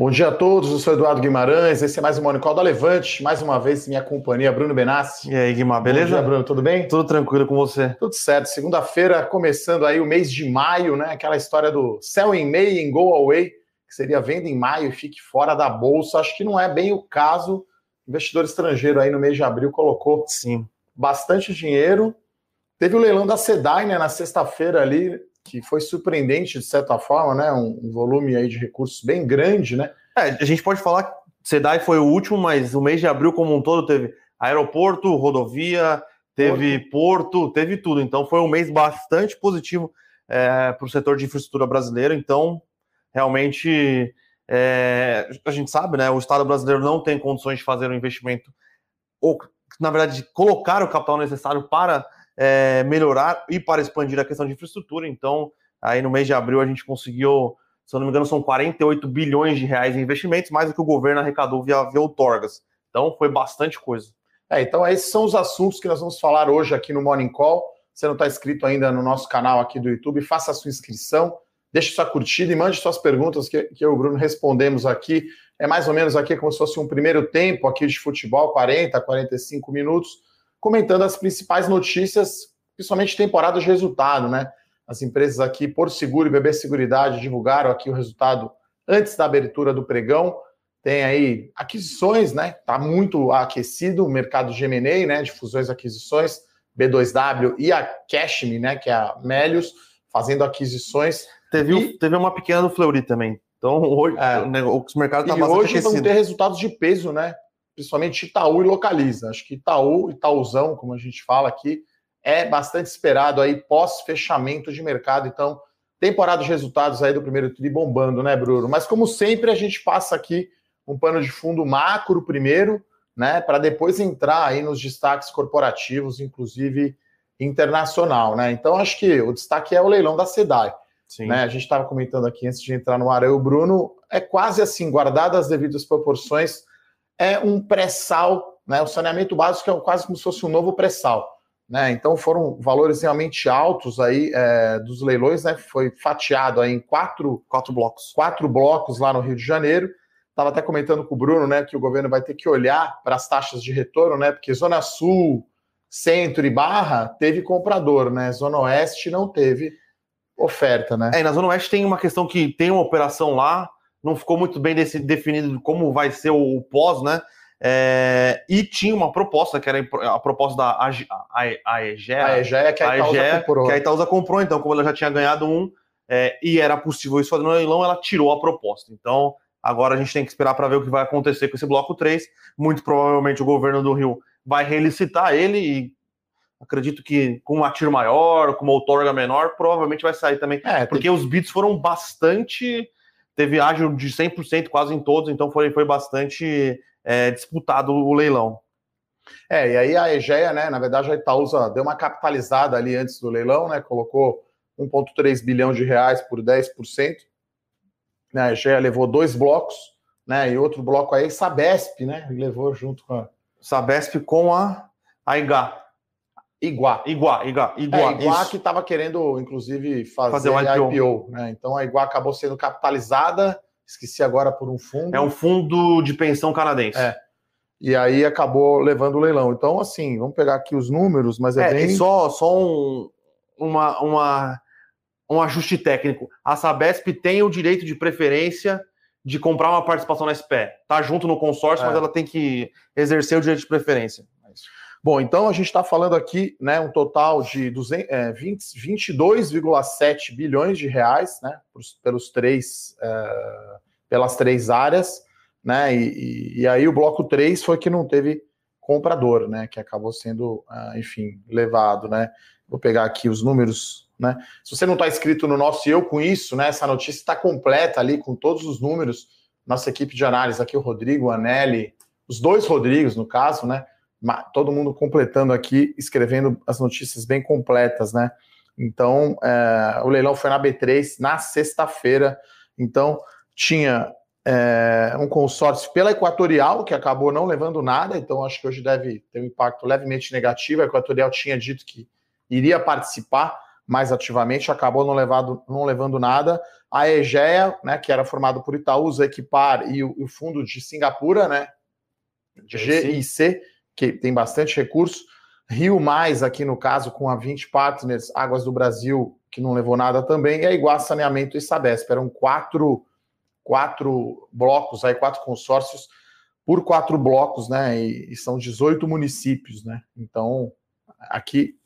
Bom dia a todos, eu sou Eduardo Guimarães, esse é mais um Morning Call da Levante, mais uma vez minha companhia, Bruno Benassi. E aí, Guimar, beleza? Bom dia, Bruno, tudo bem? Tudo tranquilo com você. Tudo certo, segunda-feira, começando aí o mês de maio, né, aquela história do sell in May and go away, que seria venda em maio e fique fora da bolsa, acho que não é bem o caso, o investidor estrangeiro aí no mês de abril colocou Sim. bastante dinheiro, teve o leilão da SEDAI, né, na sexta-feira ali, que foi surpreendente de certa forma, né? Um, um, volume aí de recursos bem grande, né? É, a gente pode falar que SEDAI foi o último, mas o mês de abril como um todo teve aeroporto, rodovia, teve porto, porto teve tudo. Então foi um mês bastante positivo é, para o setor de infraestrutura brasileiro. Então, realmente, é, a gente sabe, né? O Estado brasileiro não tem condições de fazer um investimento, ou, na verdade, de colocar o capital necessário para é, melhorar e para expandir a questão de infraestrutura. Então, aí no mês de abril a gente conseguiu, se eu não me engano, são 48 bilhões de reais em investimentos, mais do que o governo arrecadou via, via outorgas. Então, foi bastante coisa. É, então esses são os assuntos que nós vamos falar hoje aqui no Morning Call. Se não está inscrito ainda no nosso canal aqui do YouTube, faça a sua inscrição, deixe sua curtida e mande suas perguntas que, que eu e o Bruno respondemos aqui. É mais ou menos aqui como se fosse um primeiro tempo aqui de futebol, 40, 45 minutos comentando as principais notícias, principalmente temporada de resultado, né? As empresas aqui, Porto Seguro e BB Seguridade, divulgaram aqui o resultado antes da abertura do pregão. Tem aí aquisições, né? Tá muito aquecido o mercado de M&A, né? De fusões e aquisições, B2W e a Cashme, né? Que é a Melius, fazendo aquisições. Teve, e... teve uma pequena do Fleury também. Então, hoje, é, o mercado está bastante hoje aquecido. vão ter resultados de peso, né? Principalmente Itaú e Localiza. Acho que Itaú, Itaúzão, como a gente fala aqui, é bastante esperado aí pós-fechamento de mercado. Então, temporada de resultados aí do primeiro TRI bombando, né, Bruno? Mas como sempre, a gente passa aqui um pano de fundo macro primeiro, né, para depois entrar aí nos destaques corporativos, inclusive internacional, né? Então, acho que o destaque é o leilão da SEDAI. Né? A gente estava comentando aqui antes de entrar no ar, eu, o Bruno, é quase assim, guardado as devidas proporções, é um pré-sal, né? O saneamento básico é quase como se fosse um novo pré-sal. Né? Então foram valores realmente altos aí é, dos leilões, né? Foi fatiado aí em quatro, quatro blocos, quatro blocos lá no Rio de Janeiro. Estava até comentando com o Bruno, né, que o governo vai ter que olhar para as taxas de retorno, né? Porque Zona Sul, Centro e Barra teve comprador, né? Zona Oeste não teve oferta, né? É, na Zona Oeste tem uma questão que tem uma operação lá, não ficou muito bem desse, definido como vai ser o, o pós, né? É, e tinha uma proposta, que era a proposta da AEGEA. A EGEA, que a Itaúsa comprou. Que a Itaúsa comprou, então, como ela já tinha ganhado um é, e era possível isso fazer no leilão, ela tirou a proposta. Então, agora a gente tem que esperar para ver o que vai acontecer com esse bloco 3. Muito provavelmente o governo do Rio vai relicitar ele e acredito que com uma tiro maior, com uma outorga menor, provavelmente vai sair também. É, porque tem... os bits foram bastante teve ágil de 100% quase em todos, então foi, foi bastante é, disputado o leilão. É, e aí a Egea, né, na verdade a Itaúsa deu uma capitalizada ali antes do leilão, né, colocou 1,3 bilhão de reais por 10%, né, a Egea levou dois blocos, né, e outro bloco aí, Sabesp, né, levou junto com a... Sabesp com a, a IGA, Iguá. Iguá, Iguá, Iguá. É, Iguá que estava querendo, inclusive, fazer, fazer um IPO. IPO né? Então a Iguá acabou sendo capitalizada, esqueci agora por um fundo. É um fundo de pensão canadense. É. E aí acabou levando o leilão. Então, assim, vamos pegar aqui os números, mas é, é bem. só, só um, uma, uma, um ajuste técnico. A Sabesp tem o direito de preferência de comprar uma participação na SPE. Tá junto no consórcio, é. mas ela tem que exercer o direito de preferência. Bom, então a gente está falando aqui, né, um total de é, 22,7 bilhões de reais, né, pelos três, é, pelas três áreas, né, e, e, aí o bloco 3 foi que não teve comprador, né, que acabou sendo, uh, enfim, levado, né. Vou pegar aqui os números, né. Se você não está inscrito no nosso Eu Com Isso, né, essa notícia está completa ali com todos os números. Nossa equipe de análise aqui, o Rodrigo, o Anelli, os dois Rodrigos, no caso, né, todo mundo completando aqui, escrevendo as notícias bem completas, né? Então, é, o leilão foi na B3 na sexta-feira. Então, tinha é, um consórcio pela Equatorial, que acabou não levando nada, então acho que hoje deve ter um impacto levemente negativo. A Equatorial tinha dito que iria participar, mais ativamente, acabou não, levado, não levando nada. A Egea, né, que era formado por Itaúsa, Equipar e o, o fundo de Singapura, né, GIC, que tem bastante recurso. Rio Mais, aqui no caso, com a 20 Partners, Águas do Brasil, que não levou nada também, e a Iguá Saneamento e Sabesp. Eram quatro, quatro blocos, aí, quatro consórcios por quatro blocos, né? E, e são 18 municípios, né? Então, aqui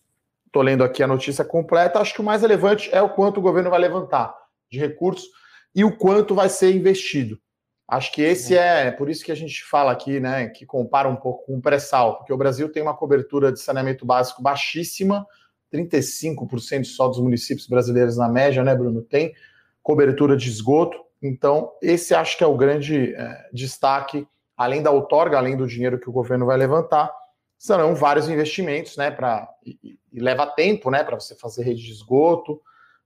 Estou lendo aqui a notícia completa. Acho que o mais relevante é o quanto o governo vai levantar de recursos e o quanto vai ser investido. Acho que esse é por isso que a gente fala aqui, né, que compara um pouco com o pré-sal, porque o Brasil tem uma cobertura de saneamento básico baixíssima, 35% só dos municípios brasileiros na média, né, Bruno? Tem cobertura de esgoto. Então, esse acho que é o grande é, destaque, além da outorga, além do dinheiro que o governo vai levantar, serão vários investimentos, né, para e, e, leva tempo, né, para você fazer rede de esgoto.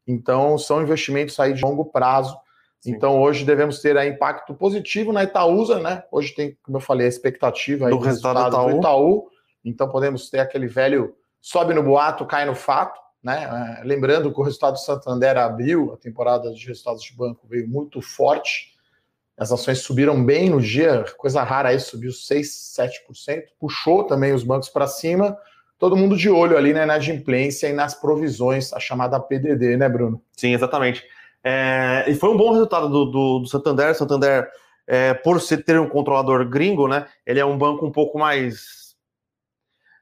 Então, são investimentos aí de longo prazo. Sim. Então, hoje devemos ter aí impacto positivo na Itaúsa, né? Hoje tem, como eu falei, a expectativa aí do, do resultado, resultado do, Itaú. do Itaú. Então, podemos ter aquele velho sobe no boato, cai no fato, né? É, lembrando que o resultado do Santander abriu, a temporada de resultados de banco veio muito forte. As ações subiram bem no dia, coisa rara aí, subiu 6, 7%, puxou também os bancos para cima. Todo mundo de olho ali né, na adimplência e nas provisões, a chamada PDD, né, Bruno? Sim, exatamente. É, e foi um bom resultado do, do, do Santander. Santander, é, por ser, ter um controlador gringo, né, ele é um banco um pouco mais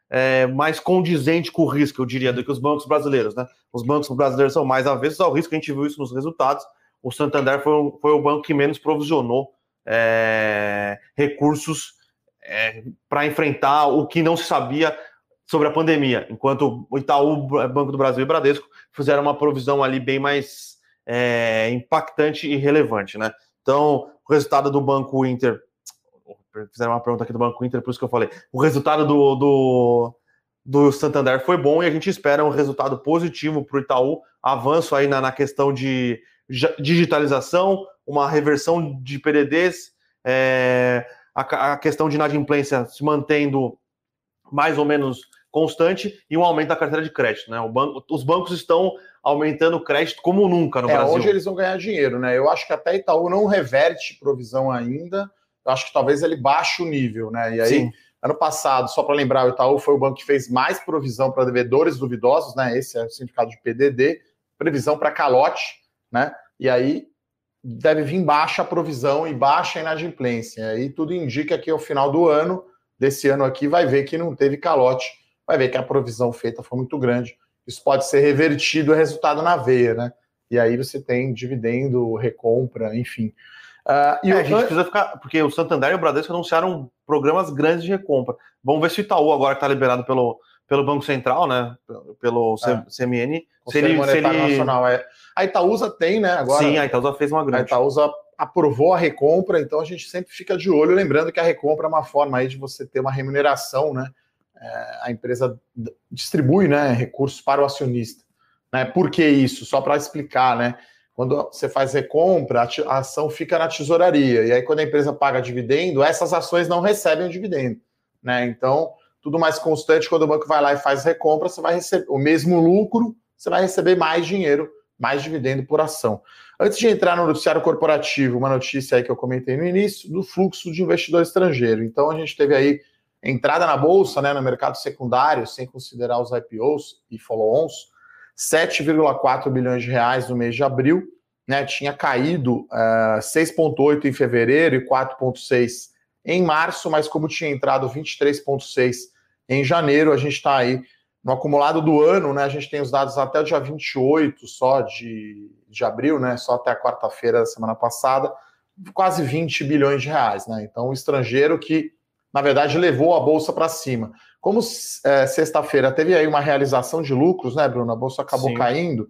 é, mais condizente com o risco, eu diria, do que os bancos brasileiros. Né? Os bancos brasileiros são mais avessos ao risco, a gente viu isso nos resultados o Santander foi, foi o banco que menos provisionou é, recursos é, para enfrentar o que não se sabia sobre a pandemia, enquanto o Itaú, Banco do Brasil e Bradesco fizeram uma provisão ali bem mais é, impactante e relevante, né? Então, o resultado do Banco Inter, fizeram uma pergunta aqui do Banco Inter, por isso que eu falei, o resultado do, do, do Santander foi bom e a gente espera um resultado positivo para o Itaú, avanço aí na, na questão de digitalização, uma reversão de PDDs, é, a, a, questão de inadimplência se mantendo mais ou menos constante e um aumento da carteira de crédito. Né? Banco, os bancos estão aumentando o crédito como nunca no é, Brasil. Hoje eles vão ganhar dinheiro, né? Eu acho que até Itaú não reverte provisão ainda. Eu acho que talvez ele baixe o nível, né? E aí, Sim. ano passado, só para lembrar, o Itaú foi o banco que fez mais provisão para devedores duvidosos, né? Esse é o significado de PDD, previsão para calote né? E aí deve vir baixa a provisão e baixa a inadimplência. E aí tudo indica que ao final do ano, desse ano aqui, vai ver que não teve calote, vai ver que a provisão feita foi muito grande. Isso pode ser revertido a resultado na veia, né? E aí você tem dividendo, recompra, enfim. Uh, e é, a gente precisa ficar, porque o Santander e o Bradesco anunciaram programas grandes de recompra. Vamos ver se o Itaú agora está liberado pelo, pelo Banco Central, né? Pelo é. CMN. Se ele, se ele... Nacional. É. A Itaúsa tem, né? Agora, Sim, a Itaúsa fez uma grande. A Itaúsa aprovou a recompra, então a gente sempre fica de olho, lembrando que a recompra é uma forma aí de você ter uma remuneração, né? É, a empresa distribui né, recursos para o acionista. Né? Por que isso? Só para explicar, né? Quando você faz recompra, a ação fica na tesouraria. E aí, quando a empresa paga dividendo, essas ações não recebem o dividendo. Né? Então, tudo mais constante, quando o banco vai lá e faz recompra, você vai receber o mesmo lucro, você vai receber mais dinheiro, mais dividendo por ação. Antes de entrar no noticiário corporativo, uma notícia aí que eu comentei no início, do fluxo de investidor estrangeiro. Então, a gente teve aí entrada na bolsa, né, no mercado secundário, sem considerar os IPOs e follow-ons, 7,4 bilhões de reais no mês de abril, né, tinha caído uh, eh, 6,8 em fevereiro e 4,6 em março, mas como tinha entrado 23,6 em janeiro, a gente está aí no acumulado do ano, né? A gente tem os dados até o dia 28 só de, de abril, né? Só até a quarta-feira da semana passada, quase 20 bilhões de reais, né? Então, o estrangeiro que, na verdade, levou a bolsa para cima. Como é, sexta-feira teve aí uma realização de lucros, né, Bruno? A bolsa acabou Sim. caindo,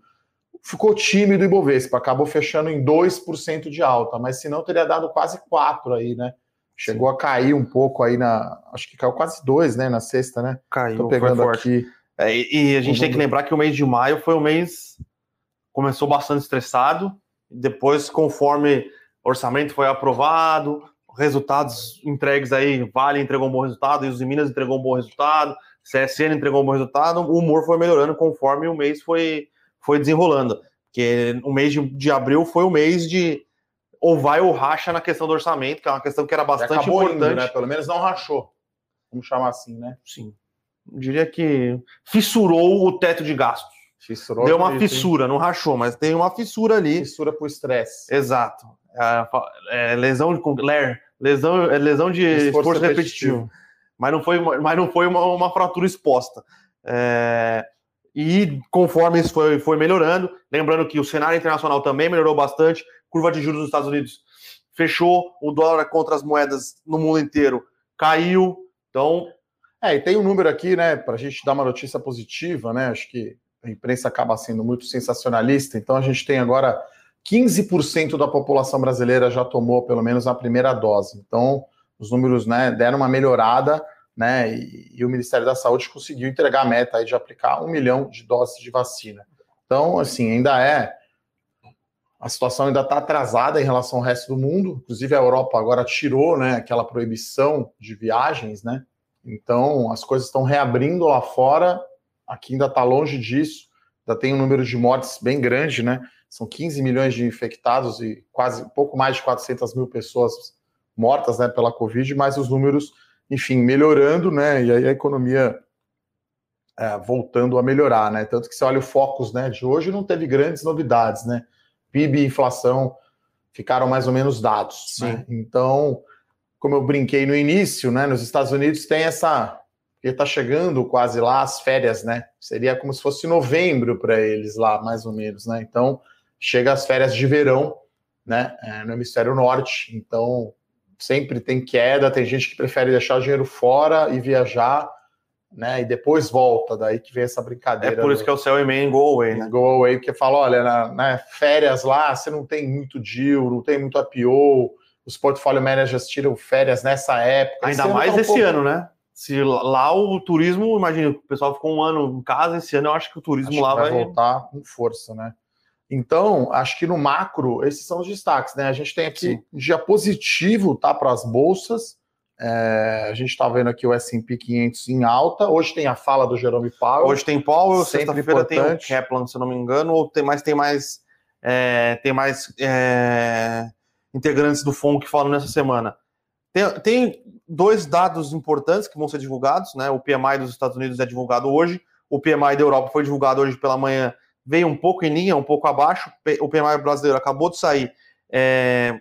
ficou tímido o Ibovespa, acabou fechando em 2% de alta, mas se não teria dado quase 4 aí, né? Chegou a cair um pouco aí na. Acho que caiu quase dois, né? Na sexta, né? Caiu. Tô pegando aqui. É, e a gente tem que lembrar que o mês de maio foi um mês. Começou bastante estressado. Depois, conforme o orçamento foi aprovado, resultados entregues aí, Vale entregou um bom resultado, e os Minas entregou um bom resultado, CSN entregou um bom resultado, o humor foi melhorando conforme o mês foi, foi desenrolando. Porque o mês de, de abril foi o mês de ou vai ou racha na questão do orçamento, que é uma questão que era bastante importante. Indo, né? Pelo menos não rachou. Vamos chamar assim, né? Sim. Eu diria que fissurou o teto de gastos. Fissurou Deu uma fissura, não rachou, mas tem uma fissura ali. Fissura por estresse. Exato. É, é, lesão de ler, lesão, é lesão de esforço, esforço repetitivo. repetitivo. Mas não foi, mas não foi uma, uma fratura exposta. É, e conforme isso foi, foi melhorando, lembrando que o cenário internacional também melhorou bastante, curva de juros dos Estados Unidos fechou, o dólar contra as moedas no mundo inteiro caiu. Então. É, e tem um número aqui, né, para a gente dar uma notícia positiva, né? Acho que a imprensa acaba sendo muito sensacionalista, então a gente tem agora 15% da população brasileira já tomou pelo menos a primeira dose. Então, os números né, deram uma melhorada, né? E, e, o Ministério da Saúde conseguiu entregar a meta de aplicar um milhão de doses de vacina. Então, assim, ainda é. A situação ainda está atrasada em relação ao resto do mundo. Inclusive, a Europa agora tirou né, aquela proibição de viagens, né? Então, as coisas estão reabrindo lá fora. Aqui ainda está longe disso. Ainda tem um número de mortes bem grande, né? São 15 milhões de infectados e quase pouco mais de 400 mil pessoas mortas né, pela Covid, mas os números, enfim, melhorando, né? E aí a economia é, voltando a melhorar, né? Tanto que você olha o Focus né, de hoje, não teve grandes novidades, né? PIB e inflação ficaram mais ou menos dados. Né? Então, como eu brinquei no início, né? Nos Estados Unidos tem essa. Porque está chegando quase lá as férias, né? Seria como se fosse novembro para eles lá, mais ou menos, né? Então, chega as férias de verão, né? É, no hemisfério norte. Então, sempre tem queda, tem gente que prefere deixar o dinheiro fora e viajar, né? E depois volta, daí que vem essa brincadeira. É por isso do, que é o sell and go away, né? Go away, porque fala, olha, na, né, férias lá, você não tem muito deal, não tem muito IPO, os portfólio managers tiram férias nessa época. Ainda mais tá um esse pouco... ano, né? Se lá o turismo, imagina, o pessoal ficou um ano em casa, esse ano eu acho que o turismo acho lá vai... vai voltar com força, né? Então, acho que no macro, esses são os destaques, né? A gente tem aqui Sim. um dia positivo, tá, para as bolsas. É, a gente está vendo aqui o S&P 500 em alta. Hoje tem a fala do Jerome Powell. Hoje tem Powell, sexta-feira tem o Kaplan, se não me engano, ou tem mais tem mais é, tem mais é, integrantes do FONC que falam nessa semana. Tem, tem dois dados importantes que vão ser divulgados, né? O PMI dos Estados Unidos é divulgado hoje, o PMI da Europa foi divulgado hoje pela manhã veio um pouco em linha, um pouco abaixo. O PMI brasileiro acabou de sair, é,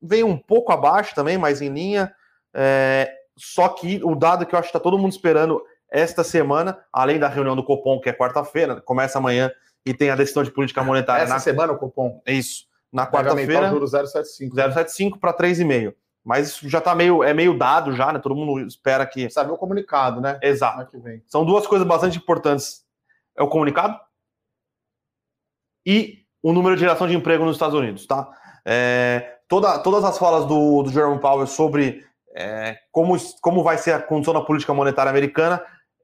veio um pouco abaixo também, mas em linha. É, só que o dado que eu acho que está todo mundo esperando esta semana, além da reunião do Copom, que é quarta-feira, começa amanhã e tem a decisão de política monetária. Essa na... semana o Copom. É isso. Na quarta-feira. juro 0,75. 0,75 para 3,5. Mas isso já está meio, é meio dado já, né? Todo mundo espera que. Sabe o comunicado, né? Exato. São duas coisas bastante importantes. É o comunicado e o número de geração de emprego nos Estados Unidos, tá? É, toda, todas as falas do, do Jerome Powell sobre é, como, como vai ser a condição da política monetária americana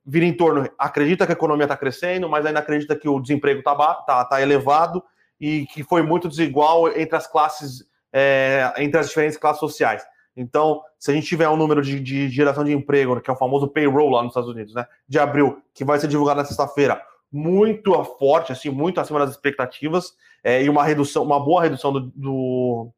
vira em torno, acredita que a economia está crescendo, mas ainda acredita que o desemprego está tá, tá elevado e que foi muito desigual entre as classes, é, entre as diferentes classes sociais. Então, se a gente tiver um número de, de, geração de emprego, que é o famoso payroll lá nos Estados Unidos, né, de abril, que vai ser divulgado na sexta-feira, muito forte, assim, muito acima das expectativas, é, e uma redução, uma boa redução do, do,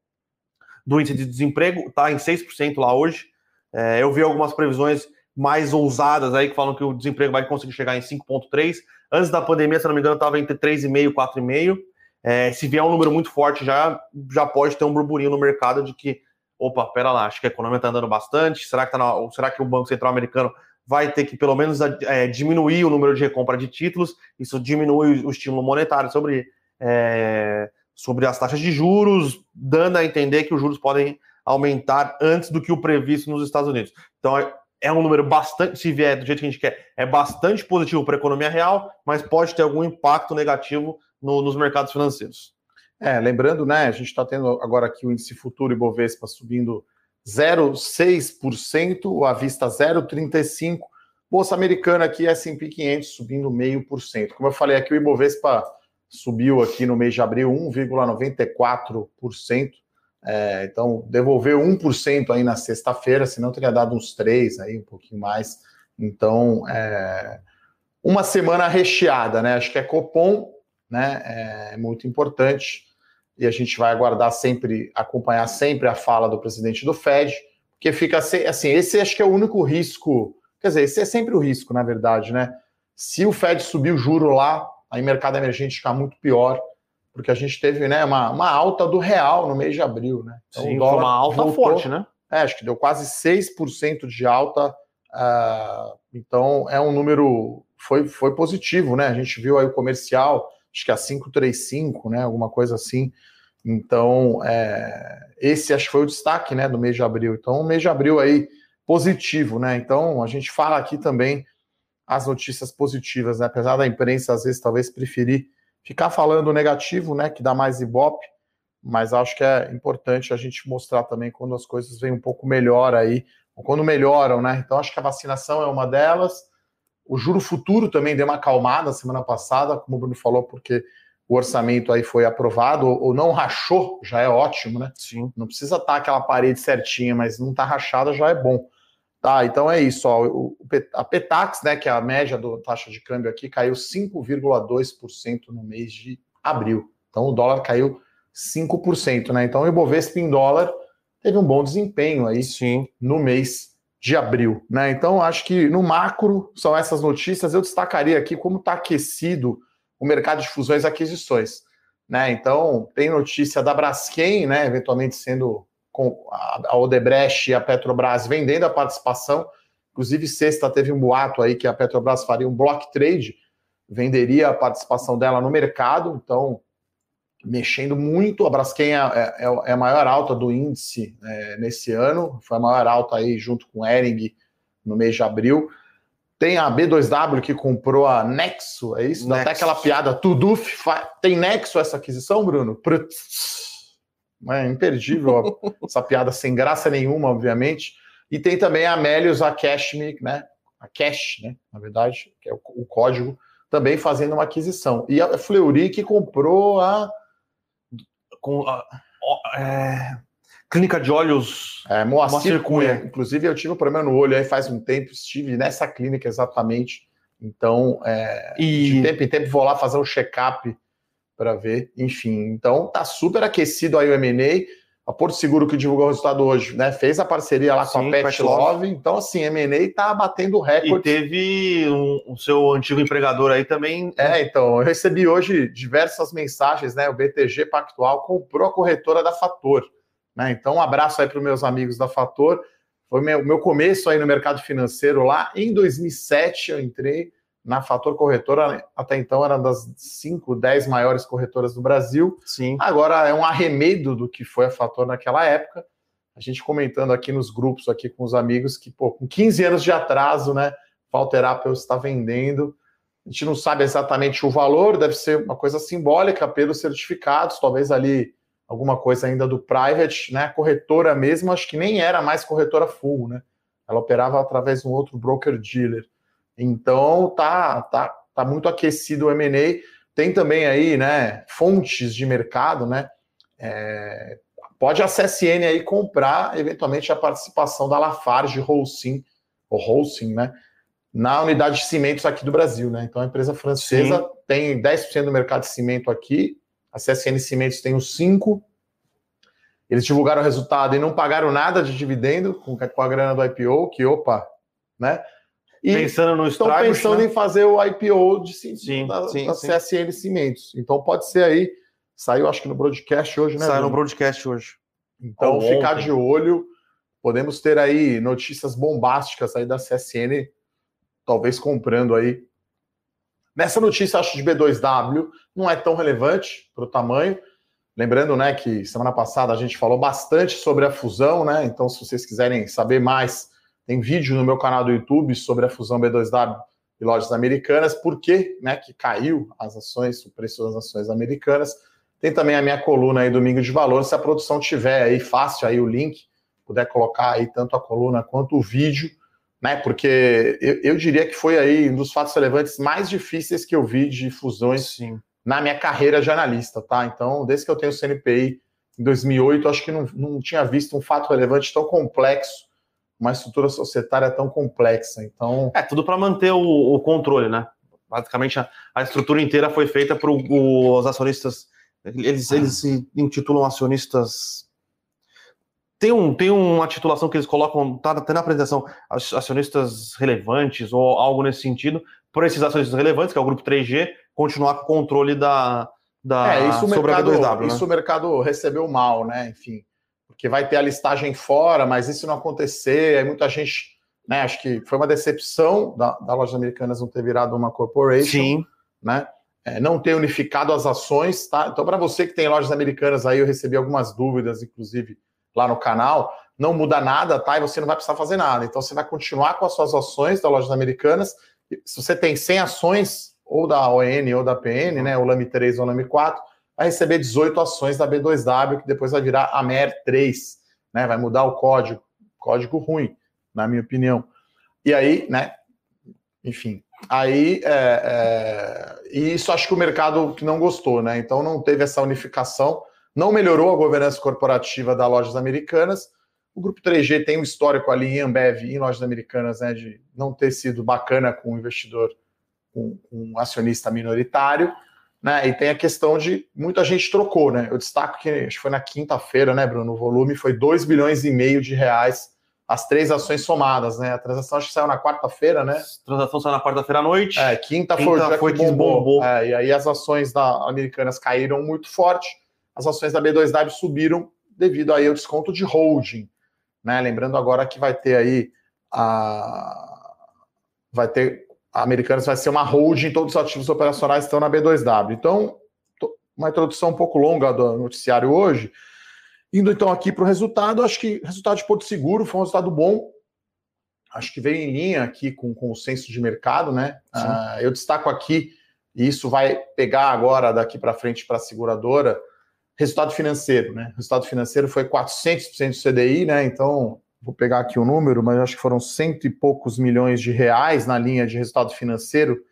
do índice de desemprego, está em 6% lá hoje. É, eu vi algumas previsões mais ousadas aí que falam que o desemprego vai conseguir chegar em 5,3. Antes da pandemia, se não me engano, estava entre 3,5 e 4,5. É, se vier um número muito forte, já, já pode ter um burburinho no mercado de que, opa, pera lá, acho que a economia está andando bastante. Será que, tá na, será que o Banco Central Americano vai ter que pelo menos é, diminuir o número de recompra de títulos, isso diminui o estímulo monetário sobre, é, sobre as taxas de juros, dando a entender que os juros podem aumentar antes do que o previsto nos Estados Unidos. Então é, é um número bastante, se vier do jeito que a gente quer, é bastante positivo para a economia real, mas pode ter algum impacto negativo no, nos mercados financeiros. É, lembrando, né, a gente está tendo agora aqui o índice futuro Ibovespa subindo 0,6%, à vista 0,35%. Bolsa americana aqui, S&P 500 subindo 0,5%. Como eu falei aqui, o Ibovespa subiu aqui no mês de abril 1,94%. É, então, devolveu 1% aí na sexta-feira, senão teria dado uns 3 aí, um pouquinho mais. Então, é, uma semana recheada, né? Acho que é Copom, né? É muito importante e a gente vai aguardar sempre, acompanhar sempre a fala do presidente do Fed, porque fica assim, esse acho que é o único risco, quer dizer, esse é sempre o risco, na verdade, né? Se o Fed subir o juro lá, aí o mercado emergente fica muito pior, porque a gente teve né, uma, uma alta do real no mês de abril, né? Então, Sim, uma alta voltou, forte, né? É, acho que deu quase 6% de alta, uh, então é um número, foi, foi positivo, né? A gente viu aí o comercial, acho que a 535, né? Alguma coisa assim. Então, é, esse acho que foi o destaque né, do mês de abril. Então, o mês de abril aí positivo, né? Então, a gente fala aqui também as notícias positivas, né? Apesar da imprensa, às vezes, talvez preferir ficar falando negativo, né? Que dá mais ibope, mas acho que é importante a gente mostrar também quando as coisas vêm um pouco melhor aí, ou quando melhoram, né? Então, acho que a vacinação é uma delas. O juro futuro também deu uma acalmada semana passada, como o Bruno falou, porque o orçamento aí foi aprovado, ou não rachou, já é ótimo, né? Sim. Não precisa estar aquela parede certinha, mas não está rachada já é bom. Tá, então é isso, ó, o, a Petax, né, que é a média da taxa de câmbio aqui, caiu 5,2% no mês de abril. Então o dólar caiu 5%, né? Então o Ibovespa em dólar teve um bom desempenho aí Sim. no mês de abril, né? Então acho que no macro são essas notícias. Eu destacaria aqui como está aquecido o mercado de fusões e aquisições. Né? Então, tem notícia da Braskem, né, eventualmente sendo com a Odebrecht e a Petrobras vendendo a participação. Inclusive, sexta teve um boato aí que a Petrobras faria um block trade, venderia a participação dela no mercado. Então, mexendo muito. A Braskem é, é, é a maior alta do índice é, nesse ano, foi a maior alta aí junto com Ering no mês de abril. Tem a B2W que comprou a Nexo, é isso? Nexo. Dá até aquela piada, Tuduf. Tem Nexo essa aquisição, Bruno? É imperdível essa piada sem graça nenhuma, obviamente. E tem também a Melius, a Cashme, né? A Cash, né? Na verdade, que é o, o código, também fazendo uma aquisição. E a Fleury que comprou a. Com, a, a é, Clínica de Olhos é, Moacir, Moacir Cunha. Cunha. Inclusive, eu tive um problema no olho aí faz um tempo, estive nessa clínica exatamente. Então, é, e... de tempo em tempo vou lá fazer um check-up para ver. Enfim, então tá super aquecido aí o M&A. A Porto Seguro que divulgou o resultado hoje, né? Fez a parceria lá Sim, com a Pet, Pet Love. Love. Então, assim, M&A tá batendo recorde. E teve um, o seu antigo empregador aí também. É, então, eu recebi hoje diversas mensagens, né? O BTG Pactual comprou a corretora da Fator. Né? Então, um abraço aí para os meus amigos da Fator. Foi o meu, meu começo aí no mercado financeiro lá. Em 2007, eu entrei na Fator Corretora. Até então, era das 5, 10 maiores corretoras do Brasil. Sim. Agora é um arremedo do que foi a Fator naquela época. A gente comentando aqui nos grupos, aqui com os amigos, que pô, com 15 anos de atraso, né? Falter Apple está vendendo. A gente não sabe exatamente o valor, deve ser uma coisa simbólica pelos certificados, talvez ali alguma coisa ainda do private, né? corretora mesmo, acho que nem era mais corretora full, né? Ela operava através de um outro broker dealer. Então tá, tá, tá muito aquecido o M&A. Tem também aí, né, fontes de mercado, né? É, pode a CSN aí comprar eventualmente a participação da Lafarge Holcim, ou Holcim, né? Na unidade de cimentos aqui do Brasil, né? Então a empresa francesa Sim. tem 10% do mercado de cimento aqui, a CSN Cimentos tem os 5. Eles divulgaram o resultado e não pagaram nada de dividendo com, com a grana do IPO, que opa, né? E pensando no estão pensando né? em fazer o IPO de, sim, da, sim, da sim. CSN Cimentos. Então pode ser aí. Saiu, acho que no broadcast hoje, né? Saiu no broadcast hoje. Então, Ou ficar ontem. de olho. Podemos ter aí notícias bombásticas aí da CSN, talvez comprando aí Nessa notícia, acho de B2W não é tão relevante para o tamanho. Lembrando, né, que semana passada a gente falou bastante sobre a fusão, né? Então, se vocês quiserem saber mais, tem vídeo no meu canal do YouTube sobre a fusão B2W e lojas americanas, por que, né, que caiu as ações, o preço das ações americanas. Tem também a minha coluna aí, Domingo de Valor, se a produção tiver aí fácil aí o link, puder colocar aí tanto a coluna quanto o vídeo, né? Porque eu, eu, diria que foi aí um dos fatos relevantes mais difíceis que eu vi de fusões Sim. na minha carreira de analista, tá? Então, desde que eu tenho o CNPI em 2008, acho que não, não tinha visto um fato relevante tão complexo, uma estrutura societária tão complexa. Então, é tudo para manter o, o, controle, né? basicamente a, a estrutura inteira foi feita para os acionistas. Eles, eles se intitulam acionistas. Tem, um, tem uma titulação que eles colocam, tá até na apresentação, acionistas relevantes ou algo nesse sentido, por esses acionistas relevantes, que é o grupo 3G, continuar com o controle da, da é, isso sobre mercado, a B2W. Né? Isso o mercado recebeu mal, né? Enfim, porque vai ter a listagem fora, mas isso não acontecer, aí muita gente né? Acho que foi uma decepção da, da Lojas Americanas não ter virado uma corporation, Sim. né? É, não ter unificado as ações, tá? Então, para você que tem lojas americanas aí, eu recebi algumas dúvidas, inclusive lá no canal. Não muda nada, tá? E você não vai precisar fazer nada. Então, você vai continuar com as suas ações da Lojas Americanas. Se você tem 100 ações, ou da ON ou da PN, né? O LAMI 3 ou o LAMI 4, vai receber 18 ações da B2W, que depois vai virar a MER 3, né? Vai mudar o código, código ruim na minha opinião. E aí, né? Enfim, aí é, é, e isso acho que o mercado que não gostou, né? Então não teve essa unificação, não melhorou a governança corporativa das lojas americanas. O grupo 3G tem um histórico ali em Ambev e em lojas americanas, né, de não ter sido bacana com o investidor, com, com um acionista minoritário. Né, e tem a questão de muita gente trocou, né? Eu destaco que acho que foi na quinta-feira, né, Bruno? O volume foi 2 bilhões e meio de reais as três ações somadas, né? A transação acho que saiu na quarta-feira, né? A transação saiu na quarta-feira à noite. É, quinta, quinta foi, foi que bombou. bombou. É, e aí as ações da Americanas caíram muito forte, as ações da B2W subiram devido aí ao desconto de holding, né? Lembrando agora que vai ter aí a vai ter a Americanas vai ser uma holding, todos os ativos operacionais estão na B2W. Então, uma introdução um pouco longa do noticiário hoje, Indo então aqui para o resultado, acho que resultado de Porto Seguro foi um resultado bom. Acho que veio em linha aqui com, com o senso de mercado, né? Uh, eu destaco aqui, e isso vai pegar agora daqui para frente para a seguradora, resultado financeiro, né? O resultado financeiro foi 400% do CDI, né? Então, vou pegar aqui o número, mas acho que foram cento e poucos milhões de reais na linha de resultado financeiro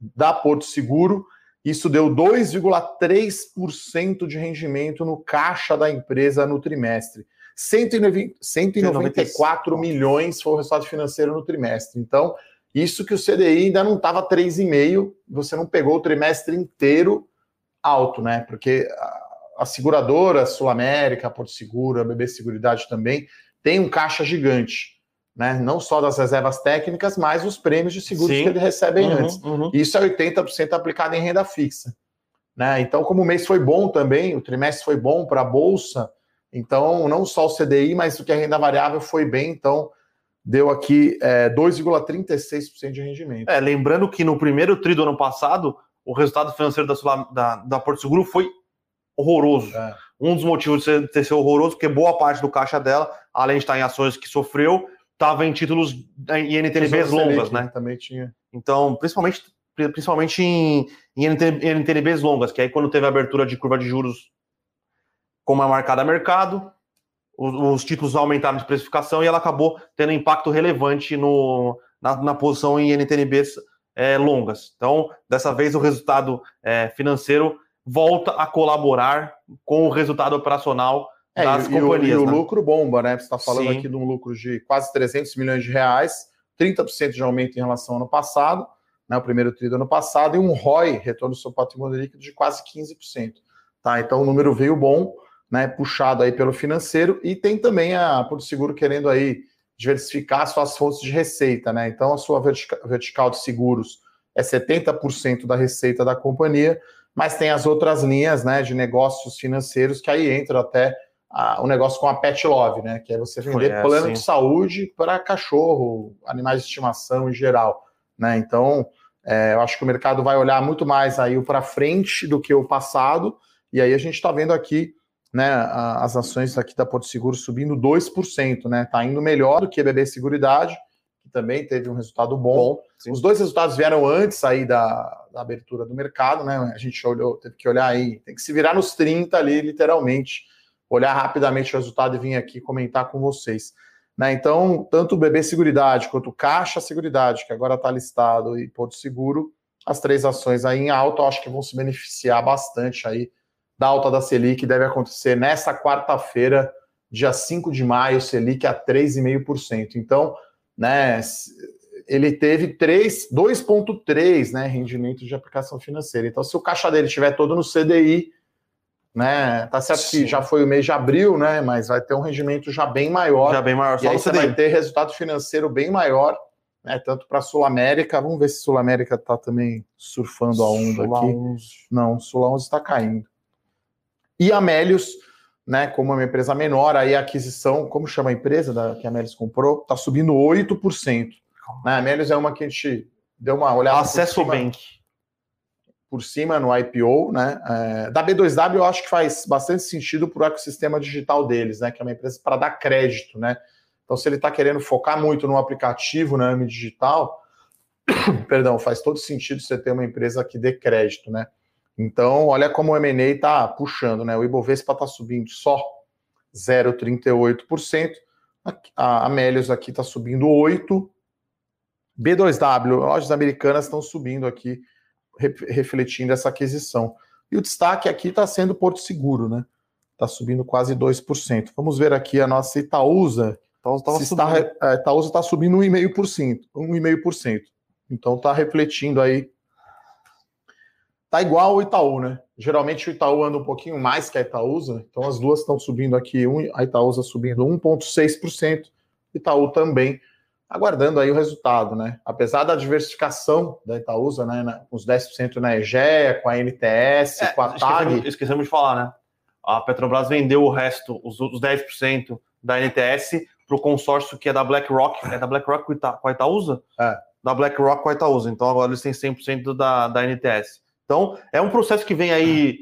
da Porto Seguro. Isso deu 2,3% de rendimento no caixa da empresa no trimestre. 194 milhões foi o resultado financeiro no trimestre. Então, isso que o CDI ainda não estava 3,5, você não pegou o trimestre inteiro alto, né? Porque a seguradora Sul América, Porto Seguro, a BB Seguridade também tem um caixa gigante né? Não só das reservas técnicas, mas os prêmios de seguros Sim. que ele recebe uhum, antes. Uhum. Isso é 80% aplicado em renda fixa. Né? Então, como o mês foi bom também, o trimestre foi bom para a Bolsa, então não só o CDI, mas o que a renda variável foi bem, então deu aqui é, 2,36% de rendimento. É, lembrando que no primeiro tri do ano passado, o resultado financeiro da, da, da Porto Seguro foi horroroso. É. Um dos motivos de ter sido horroroso, porque boa parte do caixa dela, além de estar em ações que sofreu, estava em títulos em NTNBs longas, né? Também tinha. Então, principalmente, principalmente em, em NTNBs longas, que aí quando teve a abertura de curva de juros como é marcada a mercado, os, os, títulos aumentaram de precificação e ela acabou tendo impacto relevante no, na, na posição em NTNBs é, longas. Então, dessa vez o resultado é, financeiro volta a colaborar com o resultado operacional é, das e, companhias. E o, e o né? lucro bomba, né? Você está falando Sim. aqui de um lucro de quase 300 milhões de reais, 30% de aumento em relação ao ano passado, né, o primeiro tri do ano passado, e um ROI, retorno do seu patrimônio líquido, de quase 15%. Tá? Então o número veio bom, né, puxado aí pelo financeiro, e tem também a Porto Seguro querendo aí diversificar suas fontes de receita, né? Então a sua vertica, vertical de seguros é 70% da receita da companhia, mas tem as outras linhas, né, de negócios financeiros que aí entram até o um negócio com a Pet Love, né? Que é você vender é, plano sim. de saúde para cachorro, animais de estimação em geral, né? Então, é, eu acho que o mercado vai olhar muito mais aí para frente do que o passado, e aí a gente está vendo aqui né, as ações aqui da Porto Seguro subindo 2%, né? Está indo melhor do que a BB Seguridade, também teve um resultado bom. bom Os dois resultados vieram antes aí da, da, abertura do mercado, né? A gente olhou, teve que olhar aí, tem que se virar nos 30 ali, literalmente olhar rapidamente o resultado e vir aqui comentar com vocês. Né? Então, tanto o BB Seguridade quanto o Caixa Seguridade, que agora está listado, e Porto Seguro, as três ações aí em alta, acho que vão se beneficiar bastante aí da alta da Selic, que deve acontecer nessa quarta-feira, dia 5 de maio, Selic a 3,5%. Então, né, ele teve 2,3 né, rendimento de aplicação financeira. Então, se o caixa dele estiver todo no CDI, né? Tá certo Sim. que já foi o mês de abril, né? Mas vai ter um rendimento já bem maior. Já bem maior. E aí você vai ter resultado financeiro bem maior, né? Tanto para a Sul América. Vamos ver se Sul América está também surfando a onda Sul aqui. 11. Não, Sul 11 está caindo. E a Melius, né? Como é uma empresa menor, aí a aquisição, como chama a empresa da, que a Melius comprou, está subindo 8%. Né? A Melius é uma que a gente deu uma olhada. Acesso Bank por cima no IPO, né? É, da B2W eu acho que faz bastante sentido para o ecossistema digital deles, né? Que é uma empresa para dar crédito, né? Então, se ele está querendo focar muito no aplicativo, no AMI digital, perdão, faz todo sentido você ter uma empresa que dê crédito, né? Então, olha como o M&A está puxando, né? O Ibovespa está subindo só 0,38%, a Amélios aqui está subindo 8%, B2W, lojas americanas estão subindo aqui refletindo essa aquisição. E o destaque aqui está sendo Porto Seguro, né? Está subindo quase 2%. Vamos ver aqui a nossa Itaúsa. Itaúsa está, a Itaúsa está subindo 1,5%. 1,5%. Então está refletindo aí. Está igual o Itaú, né? Geralmente o Itaú anda um pouquinho mais que a Itaúsa, então as duas estão subindo aqui, a Itaúsa subindo 1,6%, Itaú também aguardando aí o resultado, né? Apesar da diversificação da Itaúsa, né, com os 10% na EGEA, com a NTS, é, com a TAG. Esquecemos, esquecemos, de falar, né? A Petrobras vendeu o resto, os outros 10% da NTS para o consórcio que é da BlackRock. É da BlackRock com a Itaúsa? É. Da BlackRock com a Itaúsa. Então agora eles têm 100% da, da NTS. Então é um processo que vem aí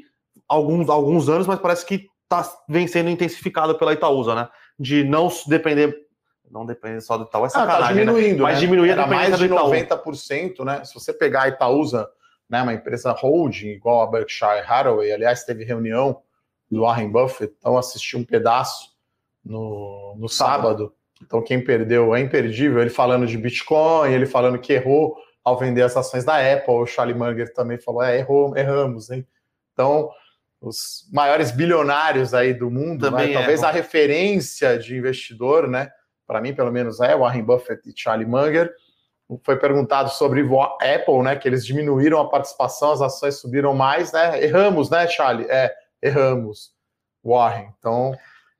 alguns, alguns anos, mas parece que tá, vem sendo intensificado pela Itaúsa, né? De não depender não depende só do Itaú, é sacanagem, ah, tá diminuindo, né? Mas né? diminuir Era mais de 90%, né? Se você pegar a Itaúsa, né, uma empresa holding, igual a Berkshire Hathaway, aliás, teve reunião do Warren Buffett, então assisti um pedaço no, no sábado. Então quem perdeu é imperdível, ele falando de Bitcoin, ele falando que errou ao vender as ações da Apple, o Charlie Munger também falou, é, errou, erramos, hein? Então, os maiores bilionários aí do mundo, né? talvez a referência de investidor, né? para mim pelo menos é, Warren Buffett e Charlie Munger. Foi perguntado sobre Apple, né? Que eles diminuíram a participação, as ações subiram mais, né? Erramos, né, Charlie? É, erramos, Warren. Então,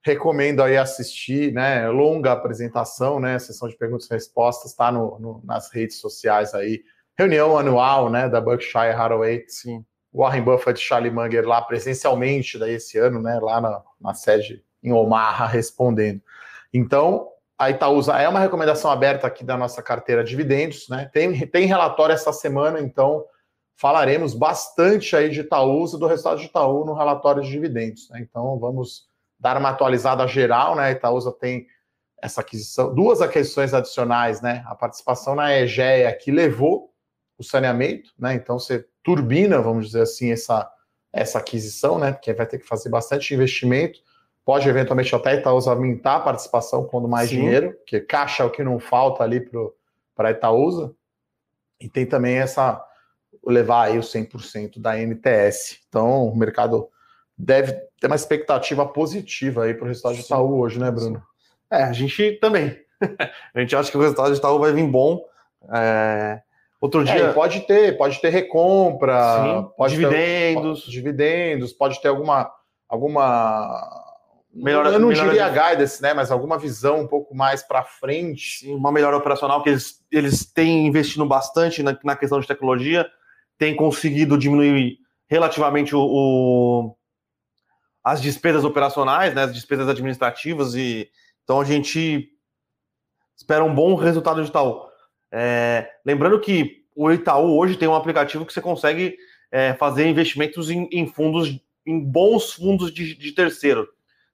recomendo aí assistir, né? Longa apresentação, né? Sessão de perguntas e respostas, está no, no, nas redes sociais aí. Reunião anual, né? Da Berkshire Hathaway. Sim. Warren Buffett e Charlie Munger lá presencialmente daí esse ano, né? Lá na, na sede em Omaha respondendo. Então, a Itaúsa é uma recomendação aberta aqui da nossa carteira de dividendos, né? Tem, tem relatório essa semana, então falaremos bastante aí de Itaúsa, do resultado de Itaú no relatório de dividendos. Né? Então vamos dar uma atualizada geral, né? A Itaúsa tem essa aquisição, duas aquisições adicionais, né? A participação na EGEA que levou o saneamento, né? Então você turbina, vamos dizer assim, essa, essa aquisição, né? Porque vai ter que fazer bastante investimento pode eventualmente até Itaúsa aumentar a participação quando mais Sim. dinheiro, que caixa é o que não falta ali para a Itaúsa. E tem também essa levar aí o 100% da NTS. Então, o mercado deve ter uma expectativa positiva aí para o resultado de Itaú hoje, né, Bruno? É, a gente também. a gente acha que o resultado de Itaú vai vir bom. É... Outro é, dia. É, pode ter, pode ter recompra, Sim, pode dividendos. Ter, pode, dividendos, pode ter alguma, alguma melhora, eu não melhora diria de... guidance, né? Mas alguma visão um pouco mais para frente. Sim, uma melhora operacional, que eles, eles têm investido bastante na, na questão de tecnologia, têm conseguido diminuir relativamente o, o, as despesas operacionais, né? As despesas administrativas, e então a gente espera um bom resultado de Itaú. É, lembrando que o Itaú hoje tem um aplicativo que você consegue é, fazer investimentos em, em, fundos, em bons fundos de, de terceiro.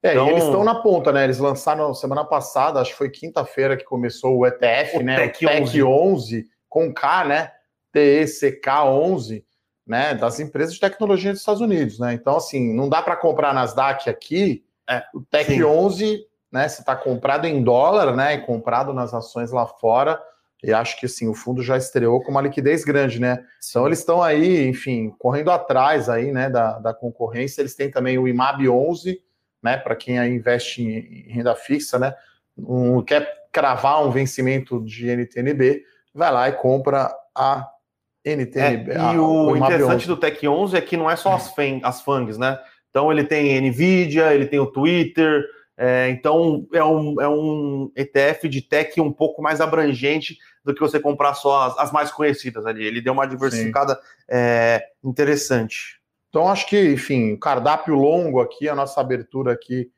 É, então... eles estão na ponta, né? Eles lançaram semana passada, acho que foi quinta-feira que começou o ETF, o né? TEC o TEC 11. 11 com K, né? TECK 11, né? Das empresas de tecnologia dos Estados Unidos, né? Então, assim, não dá para comprar Nasdaq aqui. É, o TEC sim. 11, né? Se está comprado em dólar, né? E comprado nas ações lá fora. E acho que assim, o fundo já estreou com uma liquidez grande, né? Então eles estão aí, enfim, correndo atrás aí, né, da, da concorrência. Eles têm também o IMAB 11, né, para quem investe em renda fixa, né, um, quer cravar um vencimento de NTNB, vai lá e compra a NTNB. É, a, e o, o interessante do Tech 11 é que não é só as, as FANGs, né? Então ele tem NVIDIA, ele tem o Twitter, é, então é um, é um ETF de tech um pouco mais abrangente do que você comprar só as, as mais conhecidas ali. Ele deu uma diversificada é, interessante. Então acho que, enfim, cardápio longo aqui, a nossa abertura aqui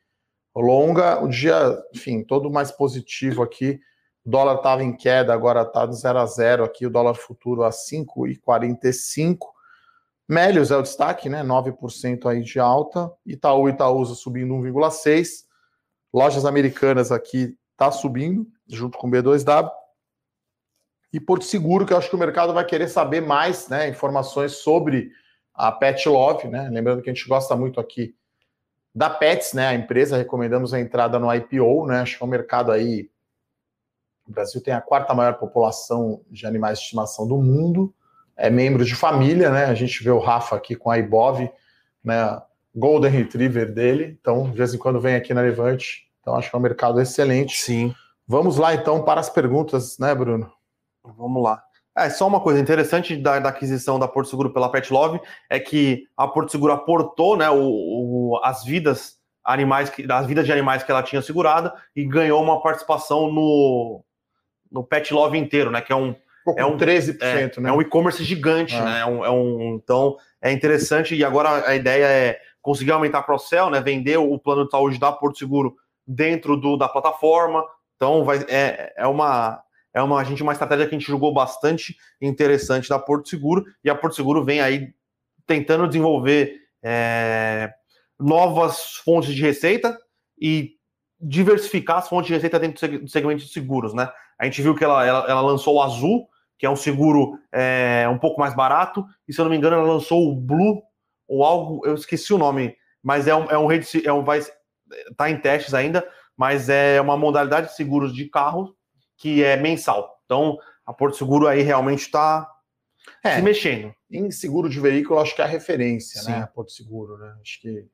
longa, o dia, enfim, todo mais positivo aqui. O dólar estava em queda, agora está no 0 a 0 aqui, o dólar futuro a 5,45. Melios é o destaque, né? 9% aí de alta. Itaú e Itaúsa subindo 1,6. Lojas americanas aqui tá subindo, junto com o B2W. E Porto Seguro, que eu acho que o mercado vai querer saber mais, né? Informações sobre a Pet Love, né? Lembrando que a gente gosta muito aqui da Pets, né? A empresa, recomendamos a entrada no IPO, né? Acho que é um mercado aí. O Brasil tem a quarta maior população de animais de estimação do mundo é membro de família, né? A gente vê o Rafa aqui com a Ibov, né? Golden Retriever dele. Então, de vez em quando vem aqui na Levante. Então, acho que é um mercado excelente. Sim. Vamos lá, então, para as perguntas, né, Bruno? Vamos lá. É, só uma coisa interessante da, da, aquisição da Porto Seguro pela Pet Love é que a Porto Seguro aportou né, o, o, as vidas animais, as vidas de animais que ela tinha segurada e ganhou uma participação no, no Pet Love inteiro, né? Que é um, é um 13%, é, né? É um e-commerce gigante, ah. né? É um, é um, então é interessante e agora a ideia é conseguir aumentar a cross-sell, né? Vender o plano de saúde da Porto Seguro dentro do, da plataforma. Então vai, é, é uma é uma, a gente, uma estratégia que a gente julgou bastante interessante da Porto Seguro, e a Porto Seguro vem aí tentando desenvolver é, novas fontes de receita e diversificar as fontes de receita dentro do segmento de seguros, né? A gente viu que ela, ela, ela lançou o Azul, que é um seguro é, um pouco mais barato, e se eu não me engano, ela lançou o Blue, ou algo, eu esqueci o nome, mas é um, é um rede, é um, vai, tá em testes ainda, mas é uma modalidade de seguros de carro que é mensal. Então, a Porto Seguro aí realmente está é, se mexendo. Em seguro de veículo, acho que é a referência, Sim. né? A Porto Seguro, né? Acho que.